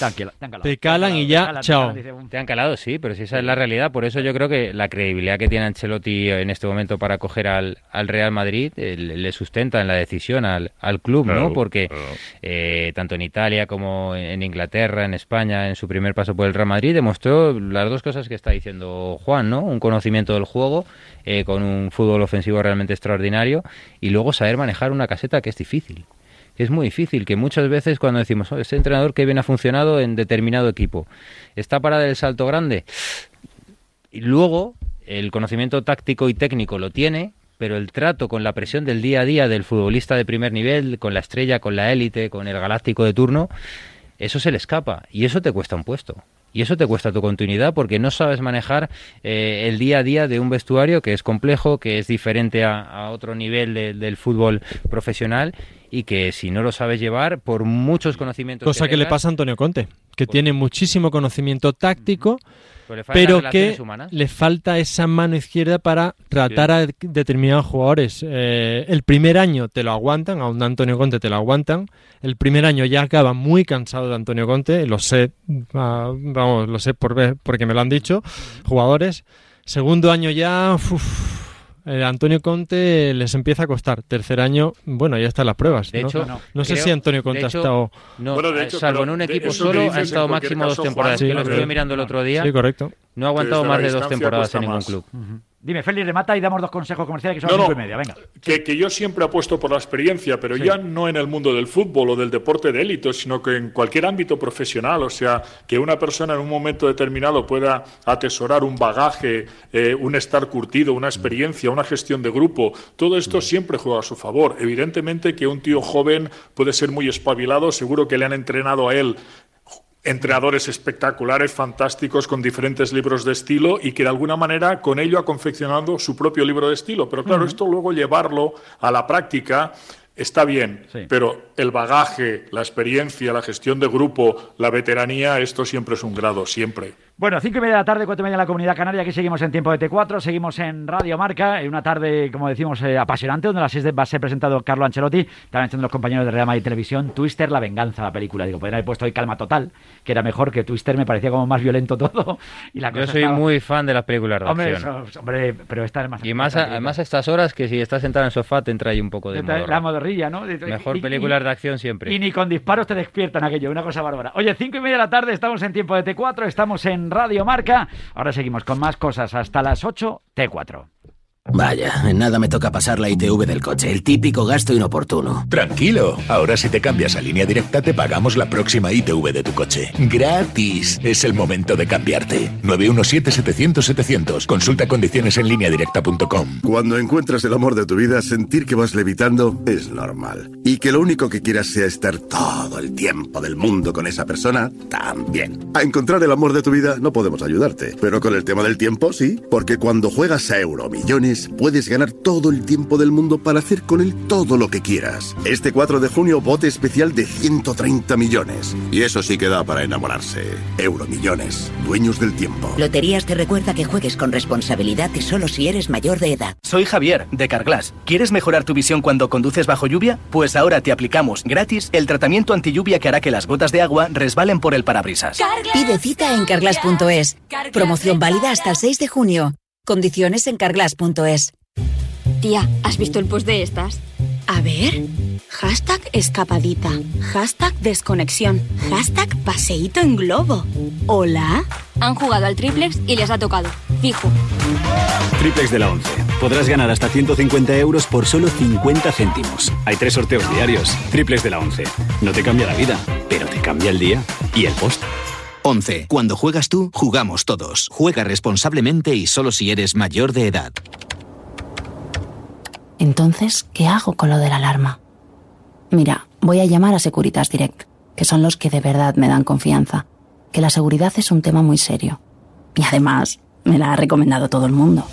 Te han calado, te han calado. Te calan y ya, te chao. calan, Te han calado, sí, pero si esa es la realidad, por eso yo creo que la credibilidad que tiene Ancelotti en este momento para coger al, al Real Madrid eh, le le sustenta en la decisión al, al club, Claro, ¿no? Porque claro. eh, tanto en Italia como en Inglaterra, en España, en su primer paso por el Real Madrid, demostró las dos cosas que está diciendo Juan, ¿no? Un conocimiento del juego, eh, con un fútbol ofensivo realmente extraordinario, y luego saber manejar una caseta que es difícil. Es muy difícil, que muchas veces cuando decimos, "Oh, este entrenador que bien ha funcionado en determinado equipo, está para dar el salto grande, y luego el conocimiento táctico y técnico lo tiene, pero el trato con la presión del día a día del futbolista de primer nivel, con la estrella, con la élite, con el galáctico de turno, eso se le escapa y eso te cuesta un puesto. Y eso te cuesta tu continuidad porque no sabes manejar eh, el día a día de un vestuario que es complejo, que es diferente a, a otro nivel de- del fútbol profesional y que si no lo sabes llevar, por muchos conocimientos cosa que le tengas, pasa a Antonio Conte, que tiene muchísimo conocimiento táctico, pero que humanas. le falta esa mano izquierda para tratar a determinados jugadores. Eh, el primer año te lo aguantan, a un Antonio Conte te lo aguantan. El primer año ya acaba muy cansado de Antonio Conte, lo sé, ah, vamos, lo sé por ver, porque me lo han dicho jugadores. Segundo año ya, uf, eh, Antonio Conte les empieza a costar. Tercer año, bueno, ya están las pruebas. De ¿no? hecho, no, sé creo- si Antonio Conte de ha estado. No, Bueno, de eh, hecho, salvo en un equipo solo, ha estado máximo dos temporadas. Juan, que lo sí, estuve mirando el otro día. Sí, correcto. No ha aguantado más de dos distancia temporadas en ningún más. club. Dime, Félix, remata y damos dos consejos comerciales que son No, las no. cinco y media. Venga. Que, que yo siempre apuesto por la experiencia, pero Sí. ya no en el mundo del fútbol o del deporte de élite, sino que en cualquier ámbito profesional. O sea, que una persona en un momento determinado pueda atesorar un bagaje, eh, un estar curtido, una experiencia, una gestión de grupo. Todo esto siempre juega a su favor. Evidentemente que un tío joven puede ser muy espabilado, seguro que le han entrenado a él entrenadores espectaculares, fantásticos, con diferentes libros de estilo y que de alguna manera con ello ha confeccionado su propio libro de estilo. Pero claro, esto luego llevarlo a la práctica está bien, Sí. pero el bagaje, la experiencia, la gestión de grupo, la veteranía, esto siempre es un grado, siempre. Bueno, cinco y media de la tarde, cuatro y media en la Comunidad Canaria, aquí seguimos en tiempo de T4, seguimos en Radio Marca, en una tarde, como decimos, eh, apasionante, donde a las seis va a ser presentado Carlo Ancelotti, también están los compañeros de Real Madrid Televisión, Twister, La Venganza, la película, digo, podrían haber puesto hoy Calma Total, que era mejor que Twister, me parecía como más violento todo, <laughs> y la Yo cosa soy estaba- muy fan de las películas de Hombre, acción. eso- hombre, pero esta es más... Y más a- además a estas horas que si estás sentado en el sofá te entra ahí un poco de modorra. La modorrilla, ¿no? Mejor Y- y- películas de acción siempre. Y ni con disparos te despiertan aquello, una cosa bárbara. Oye, cinco y media de la tarde, estamos en tiempo de T4, estamos en Radio Marca. Ahora seguimos con más cosas hasta las 8, T4. Vaya, en nada me toca pasar la ITV del coche, el típico gasto inoportuno. Tranquilo, ahora si te cambias a línea directa te pagamos la próxima ITV de tu coche. Gratis. Es el momento de cambiarte. 917-700-700. Consulta condiciones en lineadirecta.com. Cuando encuentras el amor de tu vida, sentir que vas levitando es normal. Y que lo único que quieras sea estar todo el tiempo del mundo con esa persona, también. A encontrar el amor de tu vida no podemos ayudarte. Pero con el tema del tiempo, sí. Porque cuando juegas a Euromillones, puedes ganar todo el tiempo del mundo para hacer con él todo lo que quieras. Este 4 de junio, bote especial de 130 millones. Y eso sí que da para enamorarse. Euromillones, dueños del tiempo. Loterías te recuerda que juegues con responsabilidad y solo si eres mayor de edad. Soy Javier, de Carglass. ¿Quieres mejorar tu visión cuando conduces bajo lluvia? Pues ahora te aplicamos gratis el tratamiento anti lluvia que hará que las gotas de agua resbalen por el parabrisas. Pide cita en carglass.es. Promoción válida hasta el 6 de junio. Condiciones en carglass.es. Tía, ¿has visto el post de estas? A ver. Hashtag escapadita. Hashtag desconexión. Hashtag paseíto en globo. ¿Hola? Han jugado al triplex y les ha tocado. Fijo. Triplex de la 11. Podrás ganar hasta 150 euros por solo 50 céntimos. Hay tres sorteos diarios. Triplex de la 11. No te cambia la vida, pero te cambia el día y el post. 11. Cuando juegas tú, jugamos todos. Juega responsablemente y solo si eres mayor de edad. Entonces, ¿qué hago con lo de la alarma? Mira, voy a llamar a Securitas Direct, que son los que de verdad me dan confianza, que la seguridad es un tema muy serio. Y además, me la ha recomendado todo el mundo.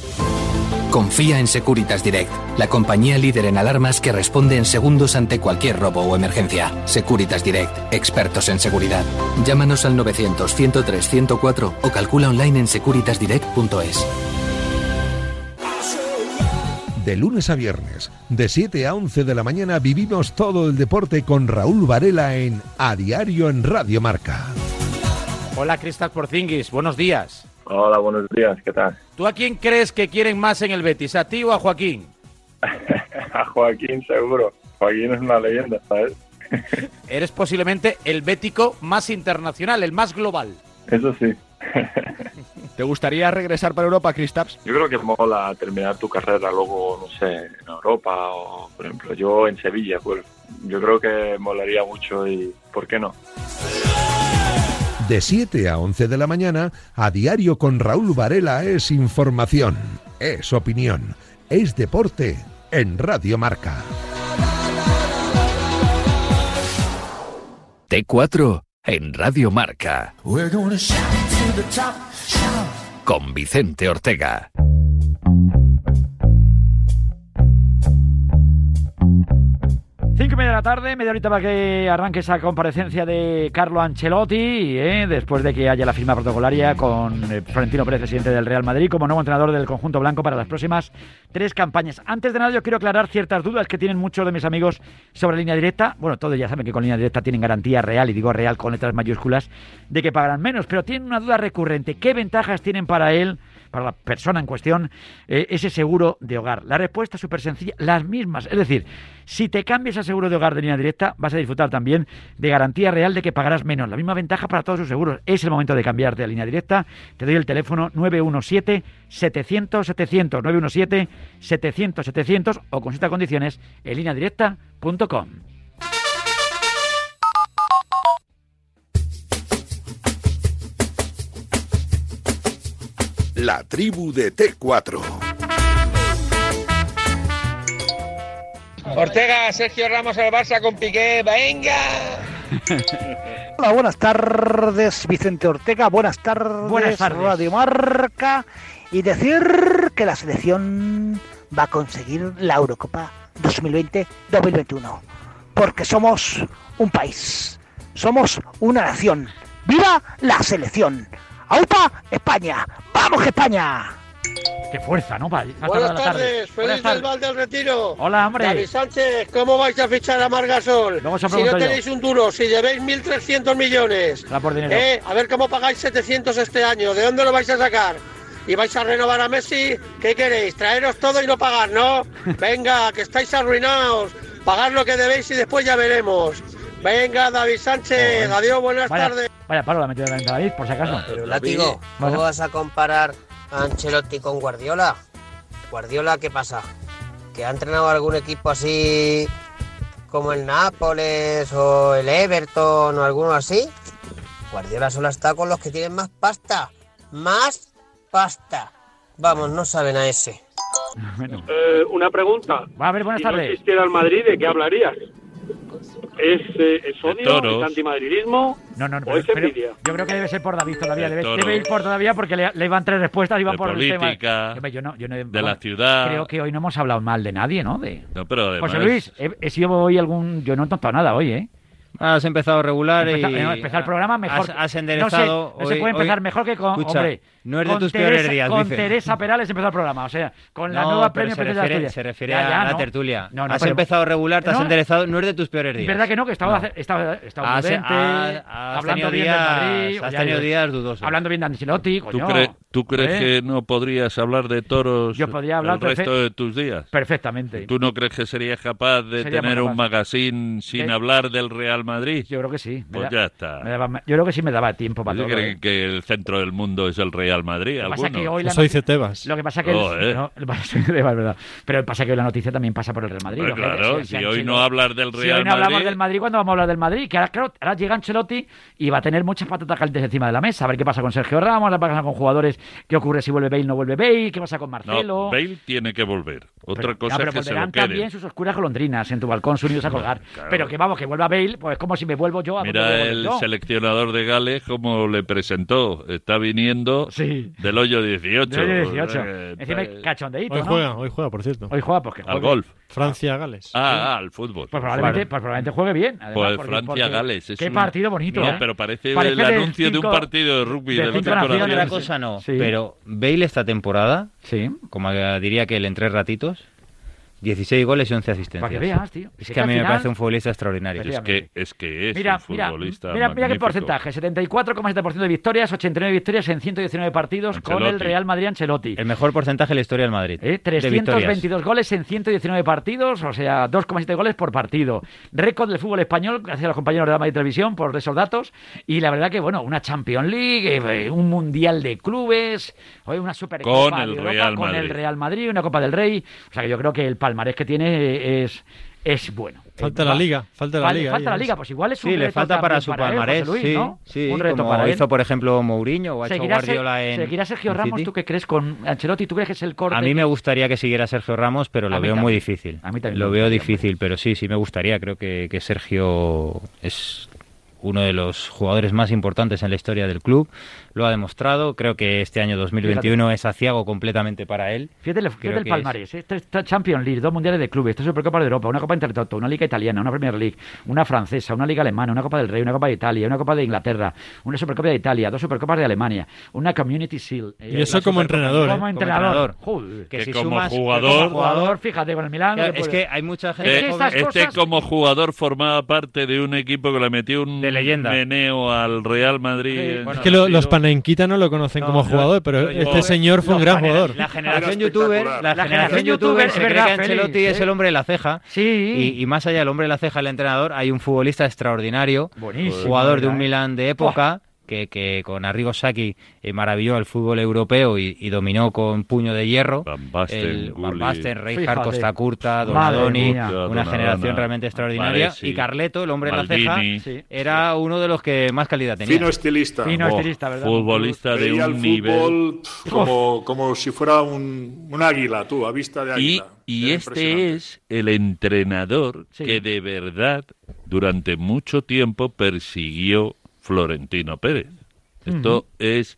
Confía en Securitas Direct, la compañía líder en alarmas que responde en segundos ante cualquier robo o emergencia. Securitas Direct, expertos en seguridad. Llámanos al 900-103-104 o calcula online en securitasdirect.es. De lunes a viernes, de 7 a 11 de la mañana, vivimos todo el deporte con Raúl Varela en A Diario en Radio Marca. Hola, Cristal Porzingis, buenos días. Hola, buenos días, ¿qué tal? ¿Tú a quién crees que quieren más en el Betis, a ti o a Joaquín? <laughs> A Joaquín seguro. Joaquín es una leyenda, ¿sabes? <laughs> Eres posiblemente el bético más internacional, el más global. Eso sí. <laughs> ¿Te gustaría regresar para Europa, Kristaps? Yo creo que mola terminar tu carrera luego, no sé, en Europa o, por ejemplo, yo en Sevilla, pues yo creo que molaría mucho y ¿por qué no? De 7 a 11 de la mañana, A Diario con Raúl Varela es información, es opinión, es deporte en Radio Marca. T4 en Radio Marca. Con Vicente Ortega. Media de la tarde, media horita para que arranque esa comparecencia de Carlo Ancelotti, ¿eh? después de que haya la firma protocolaria con eh, Florentino Pérez, presidente del Real Madrid, como nuevo entrenador del conjunto blanco para las próximas tres campañas. Antes de nada, yo quiero aclarar ciertas dudas que tienen muchos de mis amigos sobre línea directa. Bueno, todos ya saben que con línea directa tienen garantía real, y digo real con letras mayúsculas, de que pagarán menos, pero tienen una duda recurrente. ¿Qué ventajas tienen para él? Para la persona en cuestión, eh, ese seguro de hogar. La respuesta es súper sencilla, las mismas. Es decir, si te cambias a seguro de hogar de línea directa, vas a disfrutar también de garantía real de que pagarás menos. La misma ventaja para todos sus seguros. Es el momento de cambiarte a línea directa. Te doy el teléfono 917-700-700, 917-700-700 o consulta condiciones en lineadirecta.com. La tribu de T4. Ortega, Sergio Ramos al Barça con Piqué, venga. <laughs> Hola, buenas tardes, Vicente Ortega. Buenas tardes, Buenas tardes. Radio Marca. Y decir que la selección va a conseguir la Eurocopa 2020-2021. Porque somos un país, somos una nación. ¡Viva la selección! ¡Aupa! ¡España! ¡Vamos, que España! Qué fuerza, ¿no? Para, Buenas la tarde. tardes, Buenas feliz del Val del Retiro. Hola, hombre. David Sánchez, ¿cómo vais a fichar a Margasol? Luego se Si no yo. tenéis un duro, si debéis 1.300 millones. Va por dinero. Eh, a ver cómo pagáis 700 este año, ¿de dónde lo vais a sacar? ¿Y vais a renovar a Messi? ¿Qué queréis? ¿Traeros todo y no pagar, no? <laughs> Venga, que estáis arruinados. Pagad lo que debéis y después ya veremos. Venga, David Sánchez, adiós, buenas Vaya, tardes. vaya palo la metida de David, por si acaso. Látigo, ¿cómo Bueno. vas a comparar a Ancelotti con Guardiola? Guardiola, ¿qué pasa? ¿Que ha entrenado algún equipo así como el Nápoles o el Everton o alguno así? Guardiola solo está con los que tienen más pasta. Más pasta. Vamos, no saben a ese. <laughs> Eh, una pregunta. Va a ver, buenas si no tardes. existiera el Madrid, ¿de qué hablarías? ¿Es, eh, es odio? ¿Es antimadridismo? No, no, no. ¿O es pero envidia? yo creo que debe ser por David todavía. De Debe, debe ir por todavía porque le, le iban tres respuestas y iban De por el tema. política, Hombre, yo no- yo no- de la ciudad. Creo que hoy no hemos hablado mal de nadie, ¿no? De... No, pero además... José Luis, he, he sido hoy algún. Yo no he notado nada hoy, ¿eh? Has empezado regular Empezar, y... no, empezar el programa mejor. Has, has no enderezado... sé, no se puede empezar hoy- mejor que con. Escucha, hombre, no es de con tus Teresa, peores días, Con dice. Teresa Perales empezó el programa. O sea, con la No, nueva premio se refiere, Asturias. se refiere Ya, a ya, la no. tertulia. No, no, has pero- empezado regular, te has No. enderezado, no es de tus peores días. ¿Verdad que no? Que estaba, estaba, estaba Has- prudente, has- has hablando tenido bien días- del Madrid. has tenido ya. días dudosos. Hablando bien de Ancelotti, ¿Tú, coño. cre- tú crees ¿eh? que no podrías hablar de toros Yo podría hablar el resto de tus días? Perfectamente. ¿Tú no crees que serías capaz de Sería tener un magazine sin ¿Eh? hablar del Real Madrid? Yo creo que sí. Pues da- ya está. daba- yo creo que sí me daba tiempo para ¿Yo todo. ¿eh? que el centro del mundo es el Real Madrid? Lo que pasa que hoy la Eso dice Tebas. Lo que pasa que el- Joder. no, lo que pasa- es verdad. Pero pasa que hoy la noticia también pasa por el Real Madrid. Claro, Si- si si hoy no hablas del Si Real hoy no hablamos Madrid- del Madrid, ¿cuándo vamos a hablar del Madrid? Que ahora, claro, ahora llega Ancelotti y va a tener muchas patatas calientes encima de la mesa. A ver qué pasa con Sergio Ramos, qué pasa con jugadores, qué ocurre si vuelve Bale, no vuelve Bale, qué pasa con Marcelo. No, Bale tiene que volver. Otra Pero- cosa no, pero es que se lo también sus oscuras golondrinas en tu balcón unidos a colgar. claro. Pero que vamos, que vuelva Bale, pues es como si me vuelvo yo a Mira el yo. seleccionador de Gales como le presentó. Está viniendo del hoyo 18. Del hoyo 18. Eh, Encima eh, cachondeíto, Hoy ¿no? juega, hoy juega, por cierto. Hoy juega, pues que Al juegue. golf. Francia-Gales. Ah, ah, al fútbol. Pues probablemente, pues probablemente juegue bien. además, Pues porque- Francia-Gales. porque- es Qué un- partido bonito, No, ¿eh? pero parece, Parece el anuncio de cinco- un partido de rugby de naciones. corazón. Otra cosa no, Sí. pero Bale esta temporada, como diría que él en tres ratitos, 16 goles y 11 asistencias. Para que veas, tío. Es que a mí me parece un futbolista extraordinario. Es que, es que es Mira, un mira, futbolista mira, mira qué porcentaje. 74,7% de victorias, 89 victorias en 119 partidos con el. Real Madrid Ancelotti. El mejor porcentaje de la historia del Madrid. ¿Eh? de victorias. 322 goles en 119 partidos, o sea, 2,7 goles por partido. Récord del fútbol español, gracias a los compañeros de la Madrid Televisión por esos datos. Y la verdad que, bueno, una Champions League, eh, un Mundial de Clubes, hoy una Supercopa Con el de Europa, Real con el. Real Madrid, una Copa del Rey. O sea, que yo creo que el palmarés que tiene es, es bueno. Falta Eh, la liga, falta la Fal- liga. Falta la ¿eh? liga, pues igual es un Sí, le reto falta para su él, palmarés, José Luis, sí, ¿no? sí, un reto como para él. hizo por ejemplo Mourinho o ha hecho ¿Seguirá, Se- Guardiola en ¿Seguirá Sergio en Ramos? City? ¿Tú qué crees con Ancelotti? ¿Tú crees que es el corte? A mí me gustaría que siguiera Sergio Ramos, pero lo veo muy también. difícil. A mí también Lo veo difícil, pero sí, sí me gustaría. Creo que, que Sergio es uno de los jugadores más importantes en la historia del club. Lo ha demostrado. Creo que este año 2021 es aciago completamente para él. Fíjate, el- fíjate el que palmarés. ¿eh? Tres- tres Champions League, dos mundiales de clubes, tres Supercopas de Europa, una Copa Intertoto, una Liga Italiana, una Premier League, una francesa, una Liga Alemana, una Copa del Rey, una Copa de Italia, una Copa de Inglaterra, una Supercopa de Italia, dos Supercopas de Alemania, una Community Shield. eh, Y eso la como entrenador, ¿eh? Como Como entrenador. Joder. Que Que si como sumas- jugador- Como jugador, fíjate, con el Milán. Claro, que es que hay mucha Es gente que Eh, estas este cosas- como jugador formaba parte de un equipo que le metió un De leyenda. meneo al Real Madrid. Es que lo- los Panenquita no lo conocen como jugador, pero este señor fue un gran jugador. La generación Era youtuber, la, La generación youtuber se es cree que Ancelotti es ¿eh? el hombre de la ceja. Sí. Y, y más allá del hombre de la ceja, el entrenador, hay un futbolista extraordinario, Buenísimo, jugador de un ¿verdad, eh? Milán de época. Que, que con Arrigo Sacchi eh, maravilló al fútbol europeo y, y dominó con puño de hierro. Van Basten, el Van Gullit. Basten, Rijkaard, Fíjate. Costa Curta, Madre Donadoni, mía. una generación realmente extraordinaria. Y Carleto, el hombre de la ceja, era uno de los que más calidad tenía. Fino estilista. Fino Oh, estilista, ¿verdad? futbolista de Veía un el nivel. como, como si fuera un, un águila, tú, a vista de Y, águila. y Era este es el entrenador Sí. que de verdad durante mucho tiempo persiguió Florentino Pérez. Esto es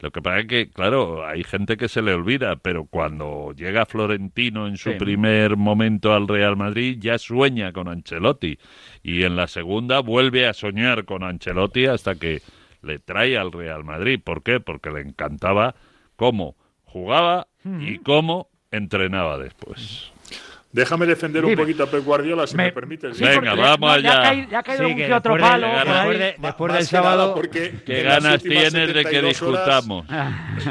lo que pasa es que, claro, hay gente que se le olvida, pero cuando llega Florentino en su Sí. primer momento al Real Madrid ya sueña con Ancelotti y en la segunda vuelve a soñar con Ancelotti hasta que le trae al Real Madrid. ¿Por qué? Porque le encantaba cómo jugaba y cómo entrenaba después. Déjame defender un poquito a Pep Guardiola, si me, permites. Sí, Venga, vamos no, ya allá. ya ha caído Sí, un que otro después de- palo después de- del sábado, porque ¿Qué en las ganas últimas tienes de que 72 horas- discutamos?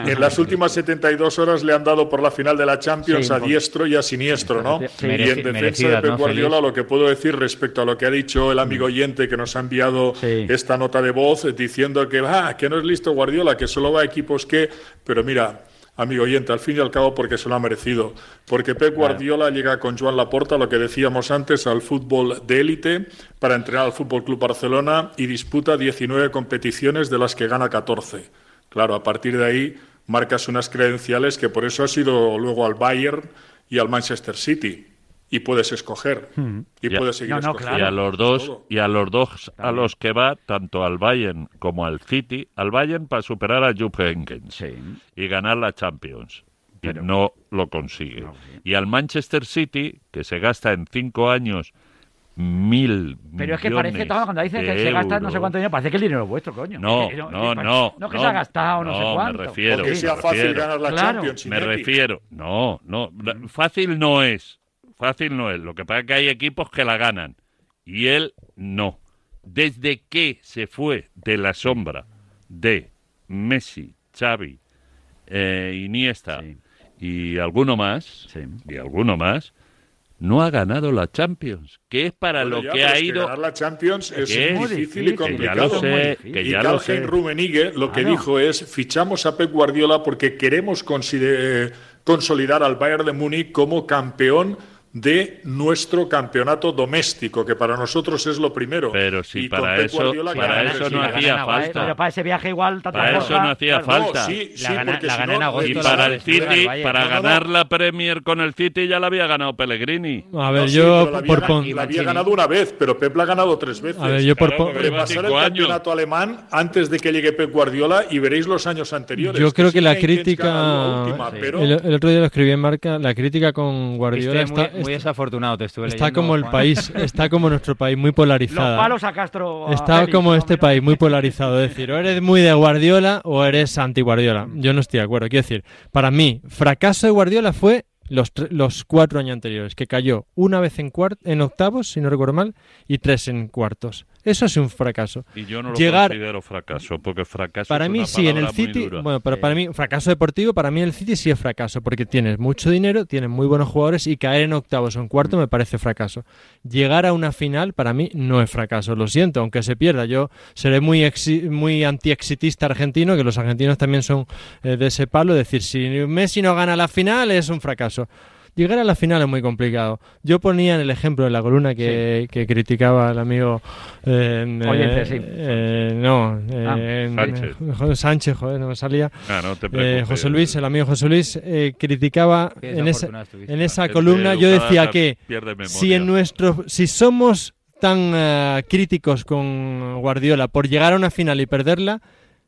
En las últimas 72 horas le han dado por la final de la Champions Sí, a diestro y a siniestro, ¿no? Sí. Y en defensa de Pep ¿no, Guardiola, lo que puedo decir respecto a lo que ha dicho el amigo oyente que nos ha enviado esta nota de voz diciendo que, ah, que no es listo Guardiola, que solo va a equipos que... Pero mira, amigo oyente, al fin y al cabo porque se lo ha merecido. Porque Pep Guardiola llega con Joan Laporta, lo que decíamos antes, al fútbol de élite para entrenar al Fútbol Club Barcelona y disputa 19 competiciones de las que gana 14. Claro, a partir de ahí marcas unas credenciales que por eso has ido luego al Bayern y al Manchester City y puedes escoger y Y puedes seguir escogiendo. Y a los dos, y a los dos a los que va, tanto al Bayern como al City, al Bayern para superar a Jupp Heynckes y ganar la Champions. Y no lo consigue. Y al Manchester City, que se gasta en cinco años mil Pero es que parece, cuando dicen que se gasta no sé euros. cuánto dinero, parece que el dinero es vuestro, coño. No, no, que- no. No, que se ha gastado no, sé cuánto. Me refiero. O que sea me fácil refiero. ganar la Claro. Champions, Me refiero. No, no. la- Fácil no es. Fácil no es. Lo que pasa es que hay equipos que la ganan. Y él no. Desde que se fue de la sombra de Messi, Xavi, eh, Iniesta y alguno más, y alguno más, no ha ganado la Champions, que es para Bueno, lo ya, que ha es que ido ganar la Champions es que muy es difícil y que ya complicado. lo sé, que y ya lo Karl-Heinz sé. Rummenigge lo que Claro. dijo es fichamos a Pep Guardiola porque queremos consider- consolidar al Bayern de Múnich como campeón de nuestro campeonato doméstico, que para nosotros es lo primero. Pero si Y para eso, Guardiola para ganar eso el no hacía falta. Pero para ese viaje igual, tanta Para eso no hacía claro. falta. sí, sí, gana- si gana no, agosto, Y para el City, para No, no, ganar la Premier con el City ya la había ganado Pellegrini. A ver, No, sí, yo pero la había, por pon- la había ganado una vez, pero Pep la ha ganado tres veces. A ver, yo por pon- Repasar el cinco años. campeonato alemán antes de que llegue Pep Guardiola y veréis los años anteriores. Yo creo sí que la crítica, gana el, otro día lo escribí en marca, la crítica con Guardiola está, muy desafortunado, te estuve está leyendo, como el Juan. país, <laughs> está como nuestro país, muy Los polarizada. palos a Castro. a Está Félix, como este país, muy polarizado. Es decir, o eres muy de Guardiola o eres anti-Guardiola. Yo no estoy de acuerdo. Quiero decir, para mí, fracaso de Guardiola fue los, los cuatro años anteriores, que cayó una vez en, cuart en octavos, si no recuerdo mal, y tres en cuartos. Eso es un fracaso. Y yo no lo Llegar, considero fracaso, porque fracaso para es mí una sí, en el City, bueno, pero para mí, fracaso deportivo, para mí el City sí es fracaso, porque tienes mucho dinero, tienes muy buenos jugadores y caer en octavos o en cuarto me parece fracaso. Llegar a una final para mí no es fracaso, lo siento, aunque se pierda. Yo seré muy, exi- muy anti-exitista argentino, que los argentinos también son eh, de ese palo, decir, si Messi no gana la final es un fracaso. Llegar a la final es muy complicado. Yo ponía en el ejemplo de la columna que, que criticaba el amigo eh, eh, sí. eh, no, eh, Ah, en- Sánchez. joder, Sánchez, joder, no me salía. Ah, no te Eh, preocupes. José Luis, el amigo José Luis, eh, criticaba en esa, en esa columna, yo decía que si en nuestro, si somos tan eh, críticos con Guardiola por llegar a una final y perderla,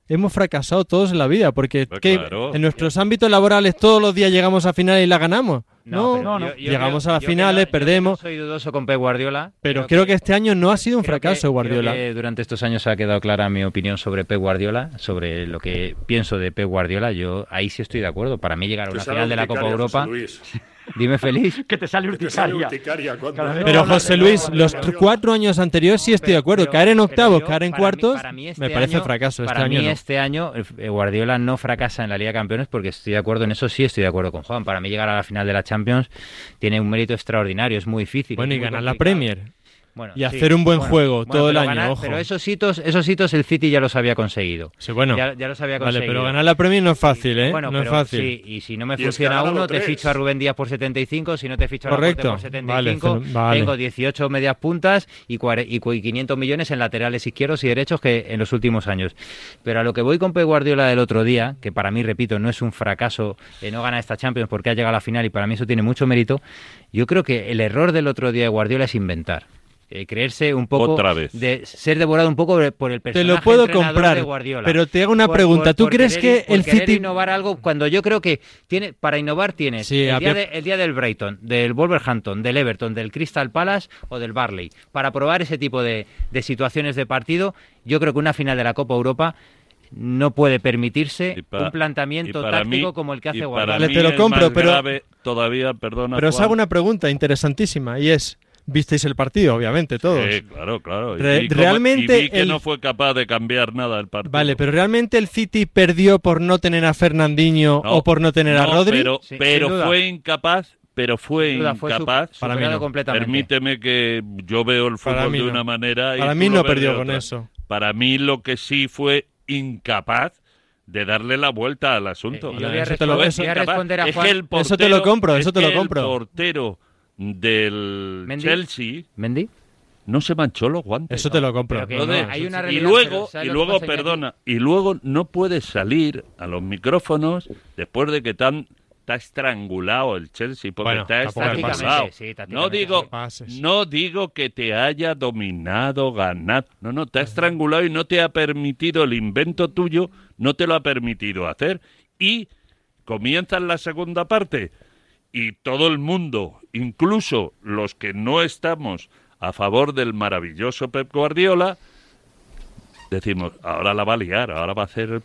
hemos fracasado todos en la vida, porque Pues en nuestros ámbitos laborales todos los días llegamos a final y la ganamos. No, pero yo- yo llegamos creo- a las finales, no- perdemos. no soy dudoso con Pep Guardiola. Pero creo que este año no ha sido un Creo fracaso que- Guardiola. creo que durante estos años ha quedado clara mi opinión sobre Pep Guardiola, sobre lo que pienso de Pep Guardiola. Yo ahí sí estoy de acuerdo. Para mí llegar a Te una final de la Copa Europa. <laughs> Dime feliz. Que te sale Te sale urticaria. Pero José Luis, los tr- cuatro años anteriores sí estoy de acuerdo. Pero- caer en octavos, yo- caer en mí- cuartos, para mí este me parece año- fracaso. Este para año mí no. este año eh, Guardiola no fracasa en la Liga de Campeones porque estoy de acuerdo en eso, sí estoy de acuerdo con Juan. Para mí llegar a la final de la Champions tiene un mérito extraordinario, es muy difícil. Bueno, y ganar la. Premier. Bueno, y sí, hacer un buen bueno, juego bueno, todo el año, ganar- ojo. Pero esos hitos, esos hitos el City ya los había conseguido. Sí, bueno. Ya, ya los había Vale, conseguido. pero ganar la Premier no es fácil, ¿eh? Bueno, no pero es fácil. sí, y si no me Y es que funciona uno, te ficho a Rubén Díaz por 75, si no te ficho a Correcto. Por 75, Vale, vale. tengo 18 medias puntas y, cuare- y cu- y 500 millones en laterales izquierdos y derechos que en los últimos años. Pero a lo que voy con Pep Guardiola del otro día, que para mí, repito, no es un fracaso eh, no ganar esta Champions porque ha llegado a la final y para mí eso tiene mucho mérito, yo creo que el error del otro día de Guardiola es inventar. Eh, creerse un poco Otra vez. de ser devorado un poco por el Te personaje lo puedo entrenador comprar, de Guardiola. pero te hago una Por- pregunta. por- ¿Tú por crees querer- que el City innovar algo cuando yo creo que tiene para innovar tienes Sí, el, día de- el día del Brighton, del Wolverhampton, del Everton, del Crystal Palace o del Barley para probar ese tipo de, de situaciones de partido. Yo creo que una final de la Copa Europa no puede permitirse para- un planteamiento táctico mí- como el que hace Guardiola. Te lo compro, pero- grave todavía, perdona. Pero os hago una pregunta interesantísima y es, ¿visteis el partido? Obviamente, todos. Sí, claro, claro. Y Re- cómo- realmente y vi que el- no fue capaz de cambiar nada el partido. Vale, pero ¿realmente el City perdió por no tener a Fernandinho No, o por no tener a no, Rodri? Pero, Sí, pero fue incapaz, pero fue incapaz. Para mí no. completamente. Permíteme que yo veo el fútbol mí de no. una manera y Para mí no perdió con eso. Para mí lo que sí fue incapaz de darle la vuelta al asunto. Eh, yo voy a Eso te lo- eso- voy a responder a Es Juan. que el Eso te lo portero- compro, eso es te lo compro. El portero del Mendy. Chelsea ¿Mendy? no se manchó los guantes. Eso te lo compro. Pero que Lo no, de- hay una y realidad, luego, pero ¿sabes y lo que luego pasa, Iñaki? perdona, y luego no puedes salir a los micrófonos después de que tan está estrangulado el Chelsea porque Bueno, está tampoco me pases. estrangulado. Sí, sí, tácticamente no digo, no pases. no digo que te haya dominado, ganado. No, no, te ha estrangulado y no te ha permitido el invento tuyo, no te lo ha permitido hacer. Y comienza la segunda parte y todo el mundo, incluso los que no estamos a favor del maravilloso Pep Guardiola, decimos, ahora la va a liar, ahora va a hacer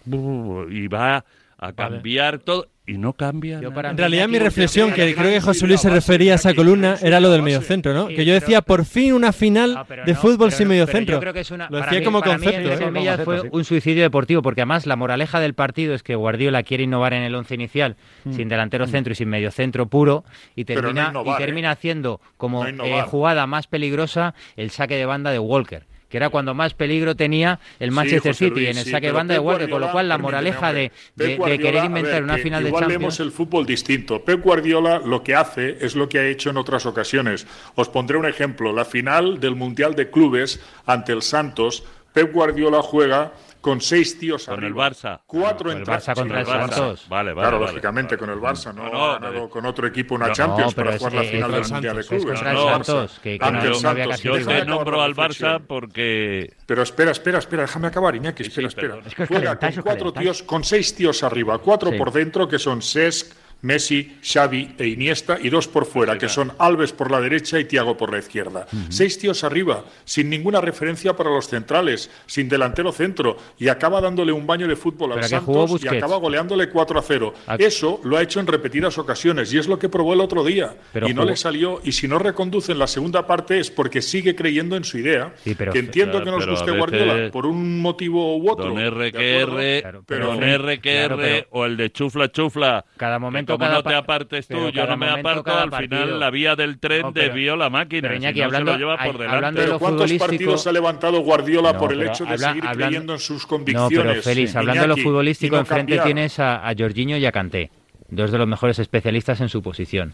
y va a cambiar todo y no cambia. Yo para En realidad mi reflexión, que creo que José Luis se refería a esa columna, era lo del mediocentro, ¿no? Sí, Que yo pero- decía, por fin una final No, pero de fútbol pero sin mediocentro. Lo para decía mí- como concepto. ¿eh? fue un suicidio deportivo, porque además la moraleja del partido es que Guardiola quiere innovar en el once inicial, sin delantero centro y sin mediocentro puro, y termina, innovar, y termina haciendo como No eh, jugada más peligrosa el saque de banda de Walker. Que era cuando más peligro tenía el Sí, Manchester José City Luis, en el sí, saque de banda de Walker, con lo cual la moraleja de, de- querer inventar ver, una final de igual Champions. vemos el fútbol distinto. Pep Guardiola lo que hace es lo que ha hecho en otras ocasiones. Os pondré un ejemplo. La final del Mundial de Clubes ante el Santos, Pep Guardiola juega con seis tíos Con el arriba. Barça. Cuatro el entra- Barça contra el Barça. Santos. Vale, vale. Claro, vale, lógicamente vale. con el Barça, no, No, ha no, ganado con otro equipo una No, Champions para jugar la final del Mundial de el Clubes. no el. Santos, que- no- el no Yo te nombro al Barça porque Pero espera, espera, espera, déjame acabar, Iñaki, espera, espera. Juega con cuatro tíos, con seis tíos arriba, cuatro por dentro, que son Cesc, Messi, Xavi e Iniesta, y dos por fuera, que son Alves por la derecha y Tiago por la izquierda. Seis tíos arriba, sin ninguna referencia para los centrales, sin delantero centro, y acaba dándole un baño de fútbol al Santos y acaba goleándole 4 a 0. Ah. Eso lo ha hecho en repetidas ocasiones, y es lo que probó el otro día. Pero y no jugó- le salió, y si no reconduce en la segunda parte es porque sigue creyendo en su idea. Sí, pero- que entiendo Claro, que nos guste veces- Guardiola por un motivo u otro. Don ¿de RQR? Claro, pero- Don RQR Claro, pero- o el de chufla chufla. Cada momento, como cada no te pa- apartes tú, yo no me momento, aparto, al partido. final la vía del tren No, pero- desvió la máquina. pero si no hablando- se lo lleva por delante. hablando de lo ¿cuántos futbolístico- partidos ha levantado Guardiola No, por el hecho de habla- seguir hablando- creyendo en sus No, convicciones? pero Félix, hablando de lo futbolístico, no enfrente tienes a, a Jorginho y a Kanté, dos de los mejores especialistas en su posición.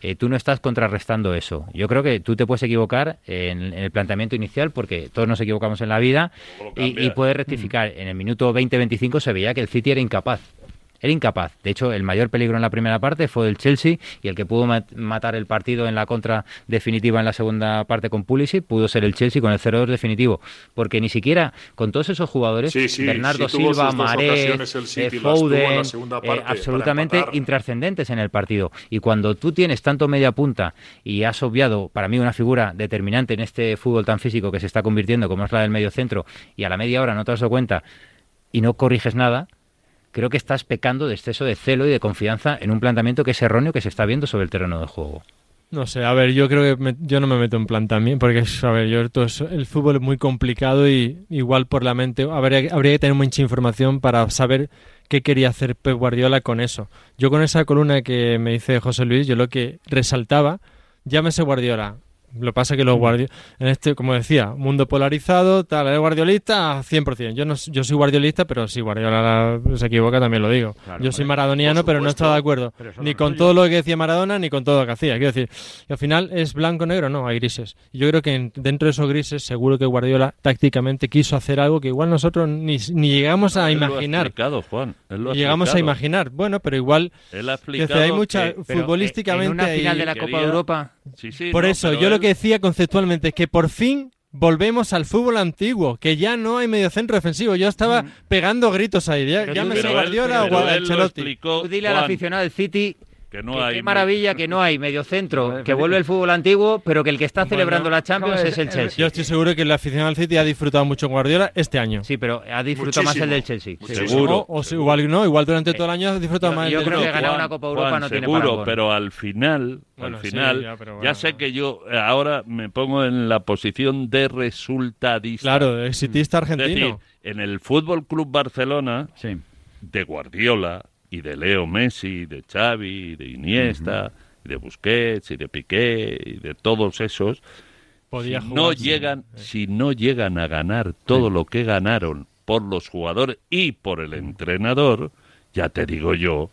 Eh, tú no estás contrarrestando eso. Yo creo que tú te puedes equivocar en, en el planteamiento inicial, porque todos nos equivocamos en la vida, y, y puedes rectificar. En el minuto 20-25 se veía que el City era incapaz. Era incapaz. De hecho, el mayor peligro en la primera parte fue el Chelsea y el que pudo mat- matar el partido en la contra definitiva en la segunda parte con Pulisic pudo ser el Chelsea con el 0-2 definitivo. Porque ni siquiera con todos esos jugadores, Sí, sí, Bernardo sí Silva, Maré, eh, Foden, eh, absolutamente intrascendentes en el partido. Y cuando tú tienes tanto media punta y has obviado, para mí, una figura determinante en este fútbol tan físico que se está convirtiendo como es la del medio centro, y a la media hora no te has dado cuenta y no corriges nada, creo que estás pecando de exceso de celo y de confianza en un planteamiento que es erróneo que se está viendo sobre el terreno de juego. No sé, a ver, yo creo que yo no me meto en plan también, porque es- a ver, yo eso- el fútbol es muy complicado y igual por la mente habría, habría que tener mucha información para saber qué quería hacer Guardiola con eso. Yo con esa columna que me dice José Luis, yo lo que resaltaba, llámese Guardiola. Lo que pasa que los guardi en este, como decía, mundo polarizado, tal, ¿eres guardiolista? 100%. Yo no yo soy guardiolista, pero si Guardiola se equivoca también lo digo. yo soy maradoniano, pero no estaba de acuerdo ni no con es todo lo que decía Maradona ni con todo lo que hacía. Quiero decir, y al final es blanco negro, no, hay grises. Yo creo que en- dentro de esos grises, seguro que Guardiola tácticamente quiso hacer algo que igual nosotros ni, ni llegamos a Él lo ha imaginar. Juan. Él lo ha llegamos a explicado. imaginar. Bueno, pero igual Él ha que hay explicado mucha que- Pero, futbolísticamente en una final hay- de la Copa quería- de Europa, Sí, sí, Por no, eso, yo lo él que decía conceptualmente, que por fin volvemos al fútbol antiguo, que ya no hay mediocentro defensivo. Yo estaba pegando gritos ahí. Ya, ya me Guardiola o Ancelotti. Dile al aficionado del City que no que hay qué maravilla que no hay mediocentro, que vuelve el fútbol antiguo, pero que el que está celebrando la Champions es el Chelsea. Yo estoy seguro que el aficionado al City ha disfrutado mucho con Guardiola este año. Sí, pero ha disfrutado más el del Chelsea. O, o si- igual no, igual durante todo el año ha disfrutado Yo- más yo el del creo que ganar una Copa Europa Juan, no tiene seguro, parangón. pero al final, Bueno, al sí, final, ya, sé que yo eh, ahora me pongo en la posición de resultadista. Claro, exitista Es decir, argentino. en el Fútbol Club Barcelona, de Guardiola y de Leo Messi, y de Xavi, y de Iniesta, y de Busquets, y de Piqué, y de todos esos, Podía si no llegan, si no llegan a ganar todo lo que ganaron por los jugadores y por el entrenador, ya te digo yo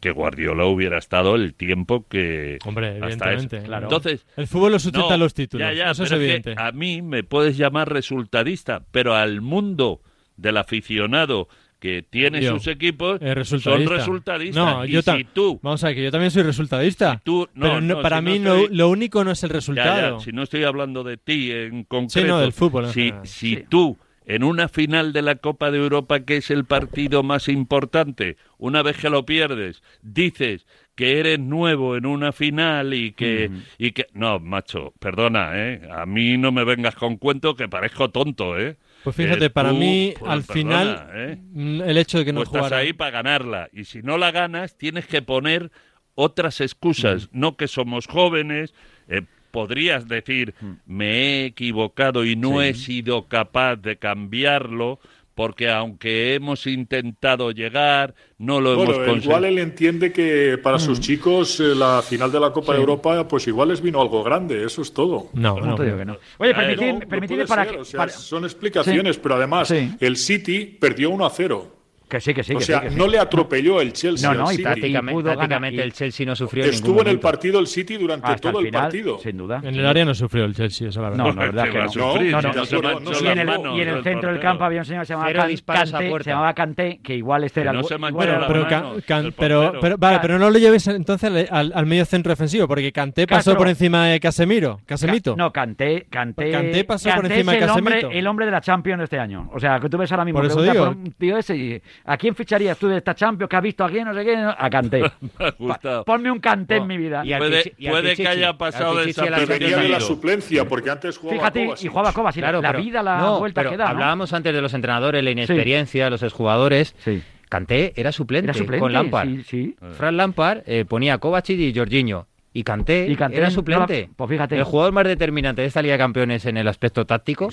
que Guardiola hubiera estado el tiempo que Hombre, evidentemente, claro. Entonces, El fútbol lo sustenta no, los títulos, Ya, ya, eso es evidente. a mí me puedes llamar resultadista, pero al mundo del aficionado que tiene Yo, sus equipos eh, son resultadista. resultadistas. No, y yo si tú Vamos a ver, que yo también soy resultadista. tú- no, pero no- no, para si mí no- estoy- lo único no es el resultado. ya, si no estoy hablando de ti en concreto. Sí, no, del fútbol en Si, general. si tú, en una final de la Copa de Europa, que es el partido más importante, una vez que lo pierdes, dices que eres nuevo en una final y que... y que No, macho, perdona, ¿eh? A mí no me vengas con cuento que parezco tonto, ¿eh? Pues fíjate, para tú, mí, pues, al perdona, final, ¿eh? mm, el hecho de que no Tú estás ahí para ganarla. Y si no la ganas, tienes que poner otras excusas. No que somos jóvenes. eh, podrías decir, me he equivocado y no Sí. he sido capaz de cambiarlo. Porque aunque hemos intentado llegar, no lo Bueno, hemos conseguido. igual él entiende que para sus chicos eh, la final de la Copa Sí. de Europa, pues igual les vino algo grande, eso es todo. No, no te digo que no. Oye, permitid- no, no permitidme puede para ser, que- o sea, para- son explicaciones, Sí. pero además Sí. el City perdió 1 a 0. Que sí, que sí. o que sea, sí, que sí. no le atropelló el Chelsea. No, al no, y. Prácticamente, pudo ganar, prácticamente y- el Chelsea no sufrió ningún Estuvo en el partido el City durante Hasta todo el final, partido. sin duda. En el área no sufrió el Chelsea, eso la verdad. No, no, la verdad que no. y- en el, centro del campo había un señor que se llamaba Cero Can- disparos a Kanté, puerta. se llamaba Kanté, que igual este era no el pero, vale, pero no lo lleves entonces al, medio centro defensivo, porque Canté pasó por encima de Casemiro. Casemito. No, Kanté, Kanté, Kanté pasó por encima de el hombre, Casemiro. el hombre de la Champions este año. O sea, que tú ves ahora mismo Por eso pregunta digo. un tío ese y ¿a quién ficharías tú de esta Champions que has visto aquí, no sé qué? A Kanté. <laughs> Me ha gustado. Ponme un Kanté en mi vida. Y Puede, y que haya pasado a desapercibido. Debería de la suplencia, porque antes jugaba Fíjate, Kovacic. y jugaba Kovacic. y Claro, la pero- vida, la no, vuelta pero que da, ¿no? Hablábamos antes de los entrenadores, la inexperiencia, los exjugadores. Sí. Kanté era suplente, Era suplente, con Lampard. sí, sí. Fran Lampard eh, ponía a Kovacic y Jorginho. Y Kanté, Y Kanté era suplente. no, pues fíjate. El jugador más determinante de esta Liga de Campeones en el aspecto táctico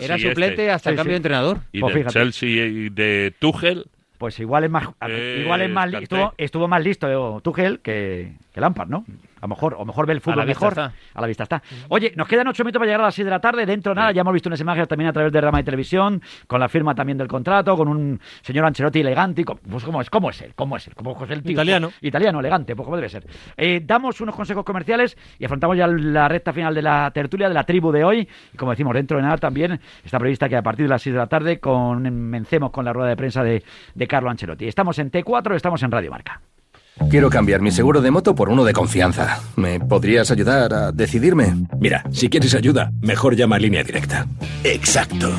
era suplente este. hasta el Sí, cambio sí. de entrenador. Y Pues del. Chelsea y de Tuchel. Pues igual es más, Eh, igual es más estuvo, estuvo más listo Tuchel que, que Lampard, ¿no? A lo mejor, o mejor ve el fútbol la vista mejor. está. A la vista está. Oye, nos quedan ocho minutos para llegar a las seis de la tarde. Dentro nada, ya hemos visto unas imágenes también a través de Rama de Televisión, con la firma también del contrato, con un señor Ancelotti elegante. Pues cómo es, cómo es él, cómo es él, cómo es el tío. Italiano. Italiano, elegante, pues como debe ser. Eh, damos unos consejos comerciales y afrontamos ya la recta final de la tertulia de la tribu de hoy. Y como decimos, dentro de nada también está prevista que a partir de las 6 de la tarde comencemos con la rueda de prensa de, de Carlo Ancelotti. Estamos en T4, estamos en Radio Marca. Quiero cambiar mi seguro de moto por uno de confianza. ¿Me podrías ayudar a decidirme? Mira, si quieres ayuda, mejor llama a línea directa. Exacto.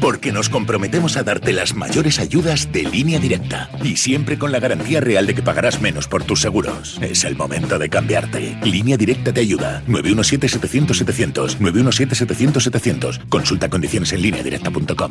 Porque nos comprometemos a darte las mayores ayudas de línea directa. Y siempre con la garantía real de que pagarás menos por tus seguros. Es el momento de cambiarte. Línea directa te ayuda. 917-700-700. 917-700-700. Consulta condiciones en lineadirecta.com.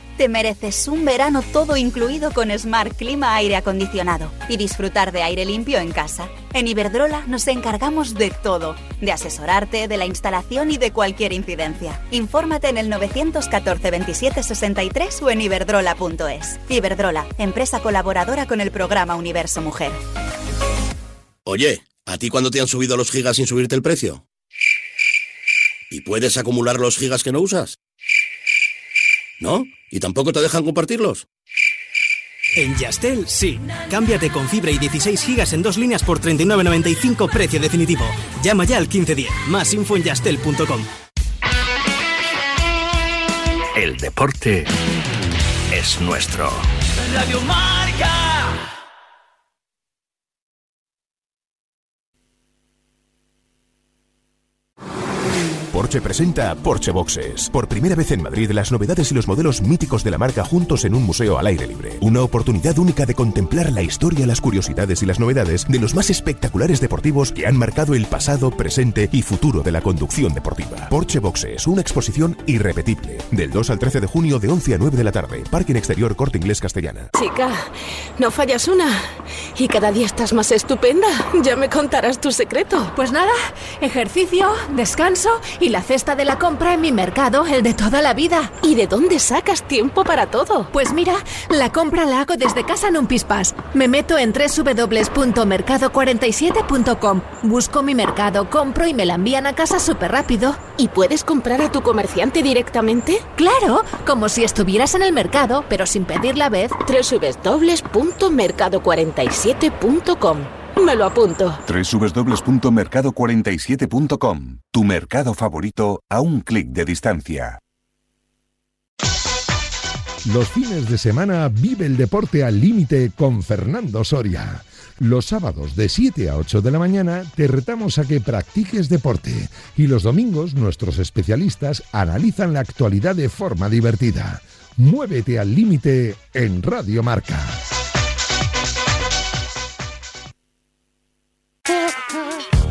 Te mereces un verano todo incluido con Smart Clima Aire Acondicionado y disfrutar de aire limpio en casa. En Iberdrola nos encargamos de todo, de asesorarte, de la instalación y de cualquier incidencia. Infórmate en el 914 27 63 o en iberdrola.es. Iberdrola, empresa colaboradora con el programa Universo Mujer. Oye, ¿a ti cuándo te han subido los gigas sin subirte el precio? ¿Y puedes acumular los gigas que no usas? ¿No? ¿Y tampoco te dejan compartirlos? En Yastel, sí. Cámbiate con fibra y 16 gigas en dos líneas por 39.95 precio definitivo. Llama ya al 1510. Más info en yastel.com. El deporte es nuestro. Radio Marca. Porsche presenta Porsche Boxes. Por primera vez en Madrid, las novedades y los modelos míticos de la marca juntos en un museo al aire libre. Una oportunidad única de contemplar la historia, las curiosidades y las novedades de los más espectaculares deportivos que han marcado el pasado, presente y futuro de la conducción deportiva. Porsche Boxes, una exposición irrepetible. Del 2 al 13 de junio de 11 a 9 de la tarde. Parking Exterior Corte Inglés Castellana. Chica, no fallas una. Y cada día estás más estupenda. Ya me contarás tu secreto. Pues nada, ejercicio, descanso y la cesta de la compra en mi mercado, el de toda la vida. ¿Y de dónde sacas tiempo para todo? Pues mira, la compra la hago desde casa en un pispas. Me meto en www.mercado47.com, busco mi mercado, compro y me la envían a casa súper rápido. ¿Y puedes comprar a tu comerciante directamente? Claro, como si estuvieras en el mercado, pero sin pedir la vez. www.mercado47.com me lo apunto. www.mercado47.com. Tu mercado favorito a un clic de distancia. Los fines de semana vive el deporte al límite con Fernando Soria. Los sábados de 7 a 8 de la mañana te retamos a que practiques deporte y los domingos nuestros especialistas analizan la actualidad de forma divertida. Muévete al límite en Radio Marca.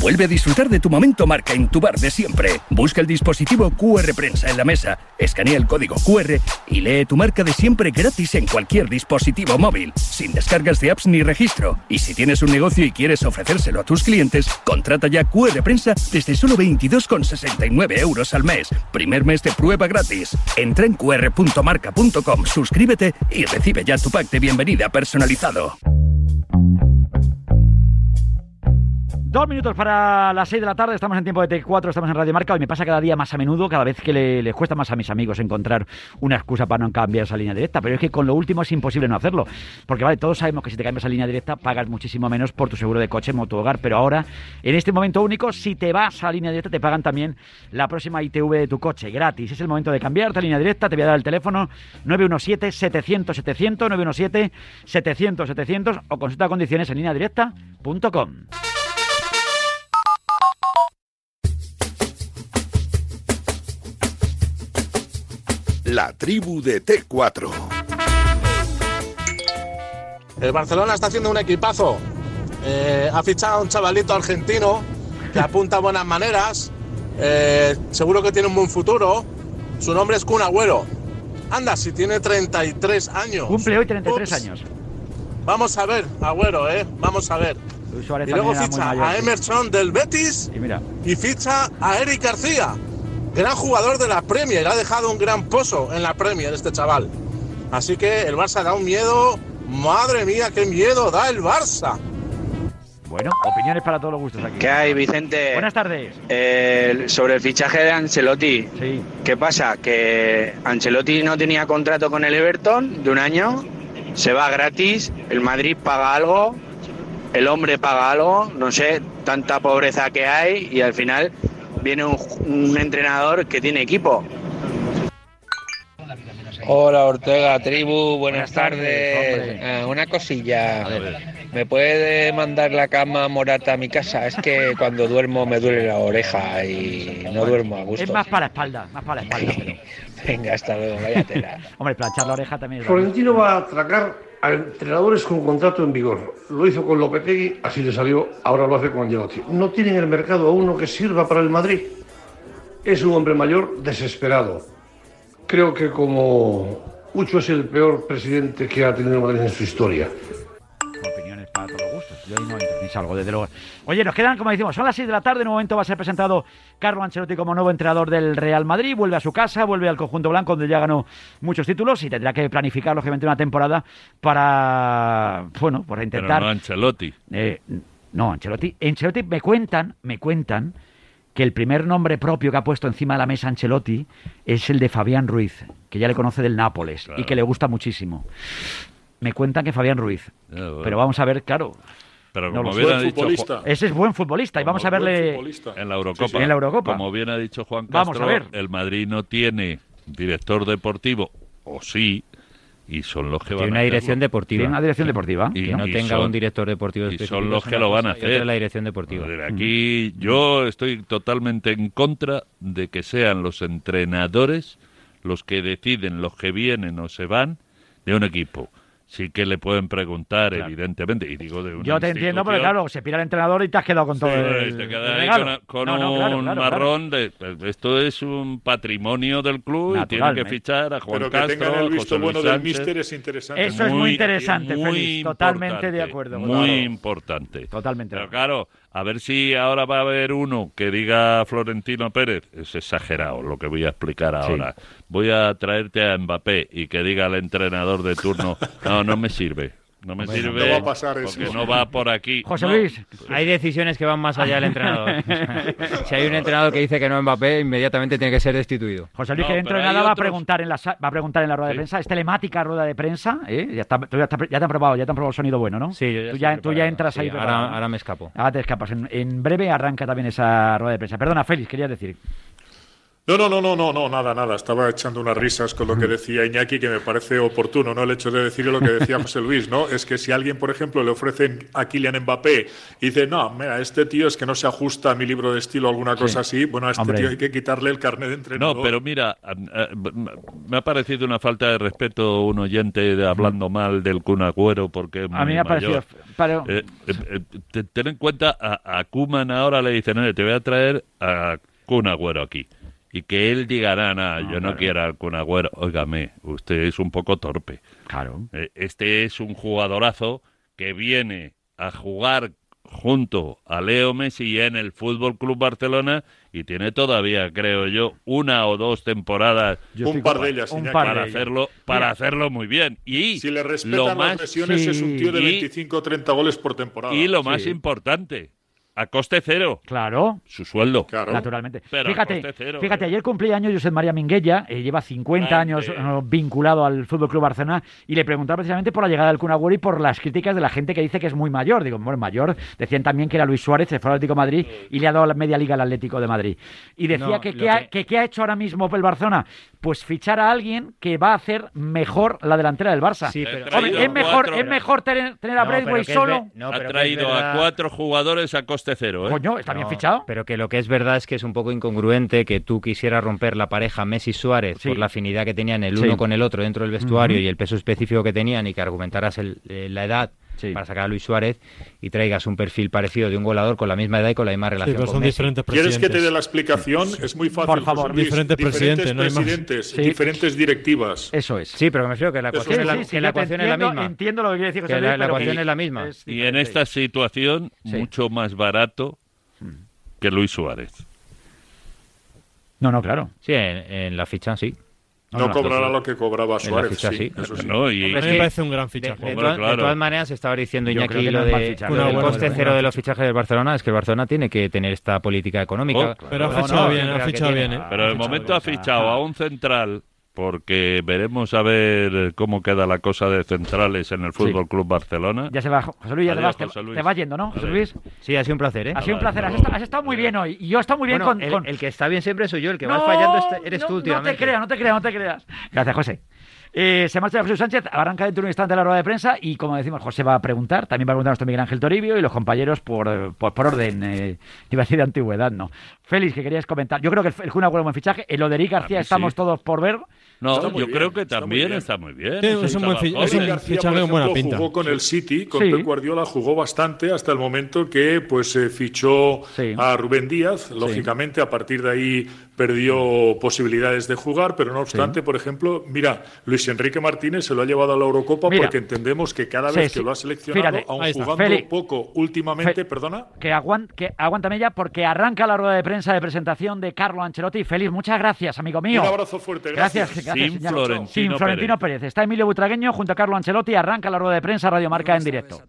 Vuelve a disfrutar de tu momento marca en tu bar de siempre. Busca el dispositivo QR Prensa en la mesa, escanea el código QR y lee tu marca de siempre gratis en cualquier dispositivo móvil, sin descargas de apps ni registro. Y si tienes un negocio y quieres ofrecérselo a tus clientes, contrata ya QR Prensa desde solo 22,69 euros al mes. Primer mes de prueba gratis. Entra en qr.marca.com, suscríbete y recibe ya tu pack de bienvenida personalizado. Dos minutos para las seis de la tarde, estamos en tiempo de T4, estamos en Radio Marca. Hoy me pasa cada día más a menudo, cada vez que le, les cuesta más a mis amigos encontrar una excusa para no cambiar esa línea directa. Pero es que con lo último es imposible no hacerlo. Porque vale, todos sabemos que si te cambias a línea directa pagas muchísimo menos por tu seguro de coche, moto, hogar. Pero ahora, en este momento único, si te vas a línea directa, te pagan también la próxima ITV de tu coche, gratis. Es el momento de cambiarte a línea directa. Te voy a dar el teléfono 917-700-700, 917-700-700 o consulta condiciones en línea directa.com. La tribu de T4. El Barcelona está haciendo un equipazo. Eh, ha fichado a un chavalito argentino que apunta a buenas maneras. Eh, seguro que tiene un buen futuro. Su nombre es Kun Agüero. Anda, si tiene 33 años. Cumple hoy 33 Ups. años. Vamos a ver, Agüero, ¿eh? Vamos a ver. Y luego ficha mayor, a sí. Emerson del Betis Y mira, y ficha a Eric García, gran jugador de la Premier. Ha dejado un gran pozo en la Premier este chaval. Así que el Barça da un miedo. Madre mía, qué miedo da el Barça. bueno, opiniones para todos los gustos aquí. ¿Qué hay, Vicente? Buenas tardes. Eh, sobre el fichaje de Ancelotti. Sí. ¿Qué pasa? Que Ancelotti no tenía contrato con el Everton de un año, se va gratis, el Madrid paga algo, el hombre paga algo, no sé, tanta pobreza que hay y al final viene un, un entrenador que tiene equipo. Hola Ortega, tribu, buenas, tardes. tardes, Eh, una cosilla. ¿Me puede mandar la cama morata a mi casa? Es que cuando duermo me duele la oreja y no duermo a gusto. Es más para la espalda, más para la espalda. pero- <laughs> Venga, hasta luego, vaya tela. Hombre, planchar la oreja también es. Florentino va a atracar a entrenadores con contrato en vigor. Lo hizo con Lopetegui, así le salió, ahora lo hace con Angelotti. No tiene en el mercado a uno que sirva para el Madrid. Es un hombre mayor desesperado. Creo que como Ucho es el peor presidente que ha tenido Madrid en su historia. Opiniones para todos los gustos. Yo no entro desde luego. Oye, nos quedan, como decimos, son las 6 de la tarde. En un momento va a ser presentado Carlo Ancelotti como nuevo entrenador del Real Madrid. Vuelve a su casa, vuelve al conjunto blanco, donde ya ganó muchos títulos y tendrá que planificar, lógicamente, una temporada para, bueno, para Pero intentar. no Ancelotti. Eh, no, Ancelotti. Ancelotti me cuentan, me cuentan que el primer nombre propio que ha puesto encima de la mesa Ancelotti es el de Fabián Ruiz, que ya le conoce del Nápoles y que le gusta muchísimo. Me cuentan que Fabián Ruiz. Bueno. Pero vamos a ver, claro. Pero no como lo bien sé. ha dicho Juan- Ese es buen futbolista y vamos a verle en la Eurocopa. sí. En la Eurocopa. Como bien ha dicho Juan Vamos Castro, a ver. el Madrid no tiene director deportivo, o sí, y son los que van Tiene a una dirección hacerlo. deportiva. Tiene una dirección deportiva. Y, Que no y tenga son- un director deportivo y específico son los que lo van a hacer. la dirección deportiva. Joder, Aquí yo estoy totalmente en contra de que sean los entrenadores los que deciden los que vienen o se van de un equipo. Sí que le pueden preguntar, evidentemente, y digo de una Yo te entiendo, pero institución. claro, se pira el entrenador y te has quedado con todo el, te quedas el ahí con, con No, no, un claro, claro, claro. marrón de esto es un patrimonio del club y tienen que fichar a Juan Pero que Castro, tengan el visto José Luis bueno del míster es interesante. Eso es muy interesante, Félix, totalmente de acuerdo, Muy claro. importante. Totalmente. Pero claro, a ver si ahora va a haber uno que diga Florentino Pérez. Es exagerado lo que voy a explicar ahora. Voy a traerte a Mbappé y que diga al entrenador de turno, no, no me sirve. No me sirve no va a pasar eso. porque no va por aquí. José No. Luis. Hay decisiones que van más allá del entrenador. <laughs> si hay un entrenador que dice que no Mbappé, inmediatamente tiene que ser destituido. José Luis, No, que dentro de nada va a preguntar en la sa- va a preguntar en la rueda de prensa. Es telemática rueda de prensa, ¿eh? Ya, está, tú ya, está- ya te han probado, ya te han probado el sonido bueno, ¿no? Sí, yo ya tú ya, tú ya preparado. entras Sí, ahí. ahora- ahora me escapo. Ahora te escapas. En, en breve arranca también esa rueda de prensa. Perdona, Félix, querías decir. No, no, no, no, no, no, nada, nada. Estaba echando unas risas con lo que decía Iñaki, que me parece oportuno, ¿no? El hecho de decir lo que decía José Luis, ¿no? Es que si a alguien, por ejemplo, le ofrecen a Kylian Mbappé y dice, no, mira, este tío es que no se ajusta a mi libro de estilo o alguna cosa así, bueno, a este Hombre. tío hay que quitarle el carnet de entrenador. No, pero mira, me ha parecido una falta de respeto un oyente de- hablando mal del Kun Agüero porque es A mí me ha parecido. pero- Eh, eh, eh, te- ten en cuenta, a, a Koeman ahora le dicen, "Oye, te voy a traer a Kun Agüero aquí. Y que él diga, nada, yo no quiero al Kun Agüero. Óigame, usted es un poco torpe. Claro. Eh, Este es un jugadorazo que viene a jugar junto a Leo Messi en el Fútbol Club Barcelona y tiene todavía, creo yo, una o dos temporadas Un par de ellas, un par para hacerlo para Mira. hacerlo muy bien. Y si le lo respetan más las lesiones, es un tío de y- 25 o 30 goles por temporada. y lo más Sí. importante, a coste cero. Claro. Su sueldo. Naturalmente. Pero a fíjate, coste cero. fíjate, ayer cumplía años José María Minguella, eh, lleva 50 años eh, vinculado al Fútbol Club Barcelona y le preguntaba precisamente por la llegada del Kun Agüero y por las críticas de la gente que dice que es muy mayor. Digo, bueno, mayor. Decían también que era Luis Suárez, se fue al Atlético de Madrid y le ha dado la media liga al Atlético de Madrid. Y decía No, que, ¿qué ha, que- que qué ha hecho ahora mismo el Barcelona? Pues fichar a alguien que va a hacer mejor la delantera del Barça. Sí, pero- Hombre, es mejor, cuatro- es mejor tener, tener a No, es solo. ve- no, ha traído a cuatro jugadores a coste cero. ¿eh? Coño, está bien fichado. Pero que lo que es verdad es que es un poco incongruente que tú quisieras romper la pareja Messi-Suárez Sí. por la afinidad que tenían el Sí. uno con el otro dentro del vestuario y el peso específico que tenían y que argumentaras el- eh, la edad para sacar a Luis Suárez y traigas un perfil parecido de un golador con la misma edad y con la misma relación pero con son Messi. diferentes ¿Quieres que te dé la explicación? Es muy fácil. Por favor. Luis. Diferentes presidentes, no hay más. presidentes, Sí. diferentes directivas. Eso es. Sí, pero me refiero que la ecuación, es, la, sí, que sí, la ecuación es la entiendo- misma. entiendo lo que quiere decir José Que Luis, la, la pero ecuación que- es la misma. es Y en esta situación, Sí. mucho más barato que Luis Suárez. No, no, claro. Sí, en, en la ficha sí. No, cobrará lo que cobraba Suárez. ficha sí, sí. eso sí. No, y- Hombre, es A mí me parece un gran de- fichaje. De, Hombre, todas- de claro. todas maneras, estaba diciendo Iñaki que lo de fichaje. lo del coste cero de los fichajes del Barcelona. Es que el Barcelona tiene que tener esta política económica. Oh, Pero ha fichado no, bien, ha fichado bien, ¿eh? Pero de momento ha fichado a un central porque veremos a ver cómo queda la cosa de centrales en el Fútbol Club Barcelona. Ya se va, José Luis, ya te Adiós, vas, te, José Luis. te vas yendo, ¿no, José Vale. Luis? Sí, ha sido un placer, ¿eh? Ha sido un placer, has estado, has estado muy bien hoy. Y yo he estado muy bien Bueno, con, el, con- el que está bien siempre soy yo, el que va No, fallando este- eres no, tú No últimamente. te creas, no te creas, no te creas. Gracias, José. Eh, se marcha Jesús Sánchez, arranca dentro de un instante la rueda de prensa y como decimos, José va a preguntar, también va a preguntar nuestro Miguel Ángel Toribio y los compañeros por, por, por orden, eh, iba a decir de antigüedad, ¿no? Félix, que querías comentar. Yo creo que el, el Kun Agüero es un buen fichaje, el Oderic García estamos sí. todos por ver. No, yo bien, creo que está muy también bien. está muy bien. Sí, Es un buen un fichaje con buena pinta. jugó con el City, con Sí. Pep Guardiola jugó bastante hasta el momento que pues eh, fichó Sí. a Rubén Díaz. Lógicamente, a partir de ahí perdió posibilidades de jugar, pero no obstante, por ejemplo, mira, Luis Enrique Martínez se lo ha llevado a la Eurocopa Mira. porque entendemos que cada vez sí. que lo ha seleccionado, Fíjate, aun jugando Feli. poco últimamente, Fe- perdona. Que, aguant, que aguántame ya porque arranca la rueda de prensa de presentación de Carlo Ancelotti. Félix, muchas gracias, amigo mío. Un abrazo fuerte, Gracias, gracias. gracias, Sin señor. Florentino Sin Florentino Pérez. Está Emilio Butragueño junto a Carlo Ancelotti. Arranca la rueda de prensa Radio Marca en directo.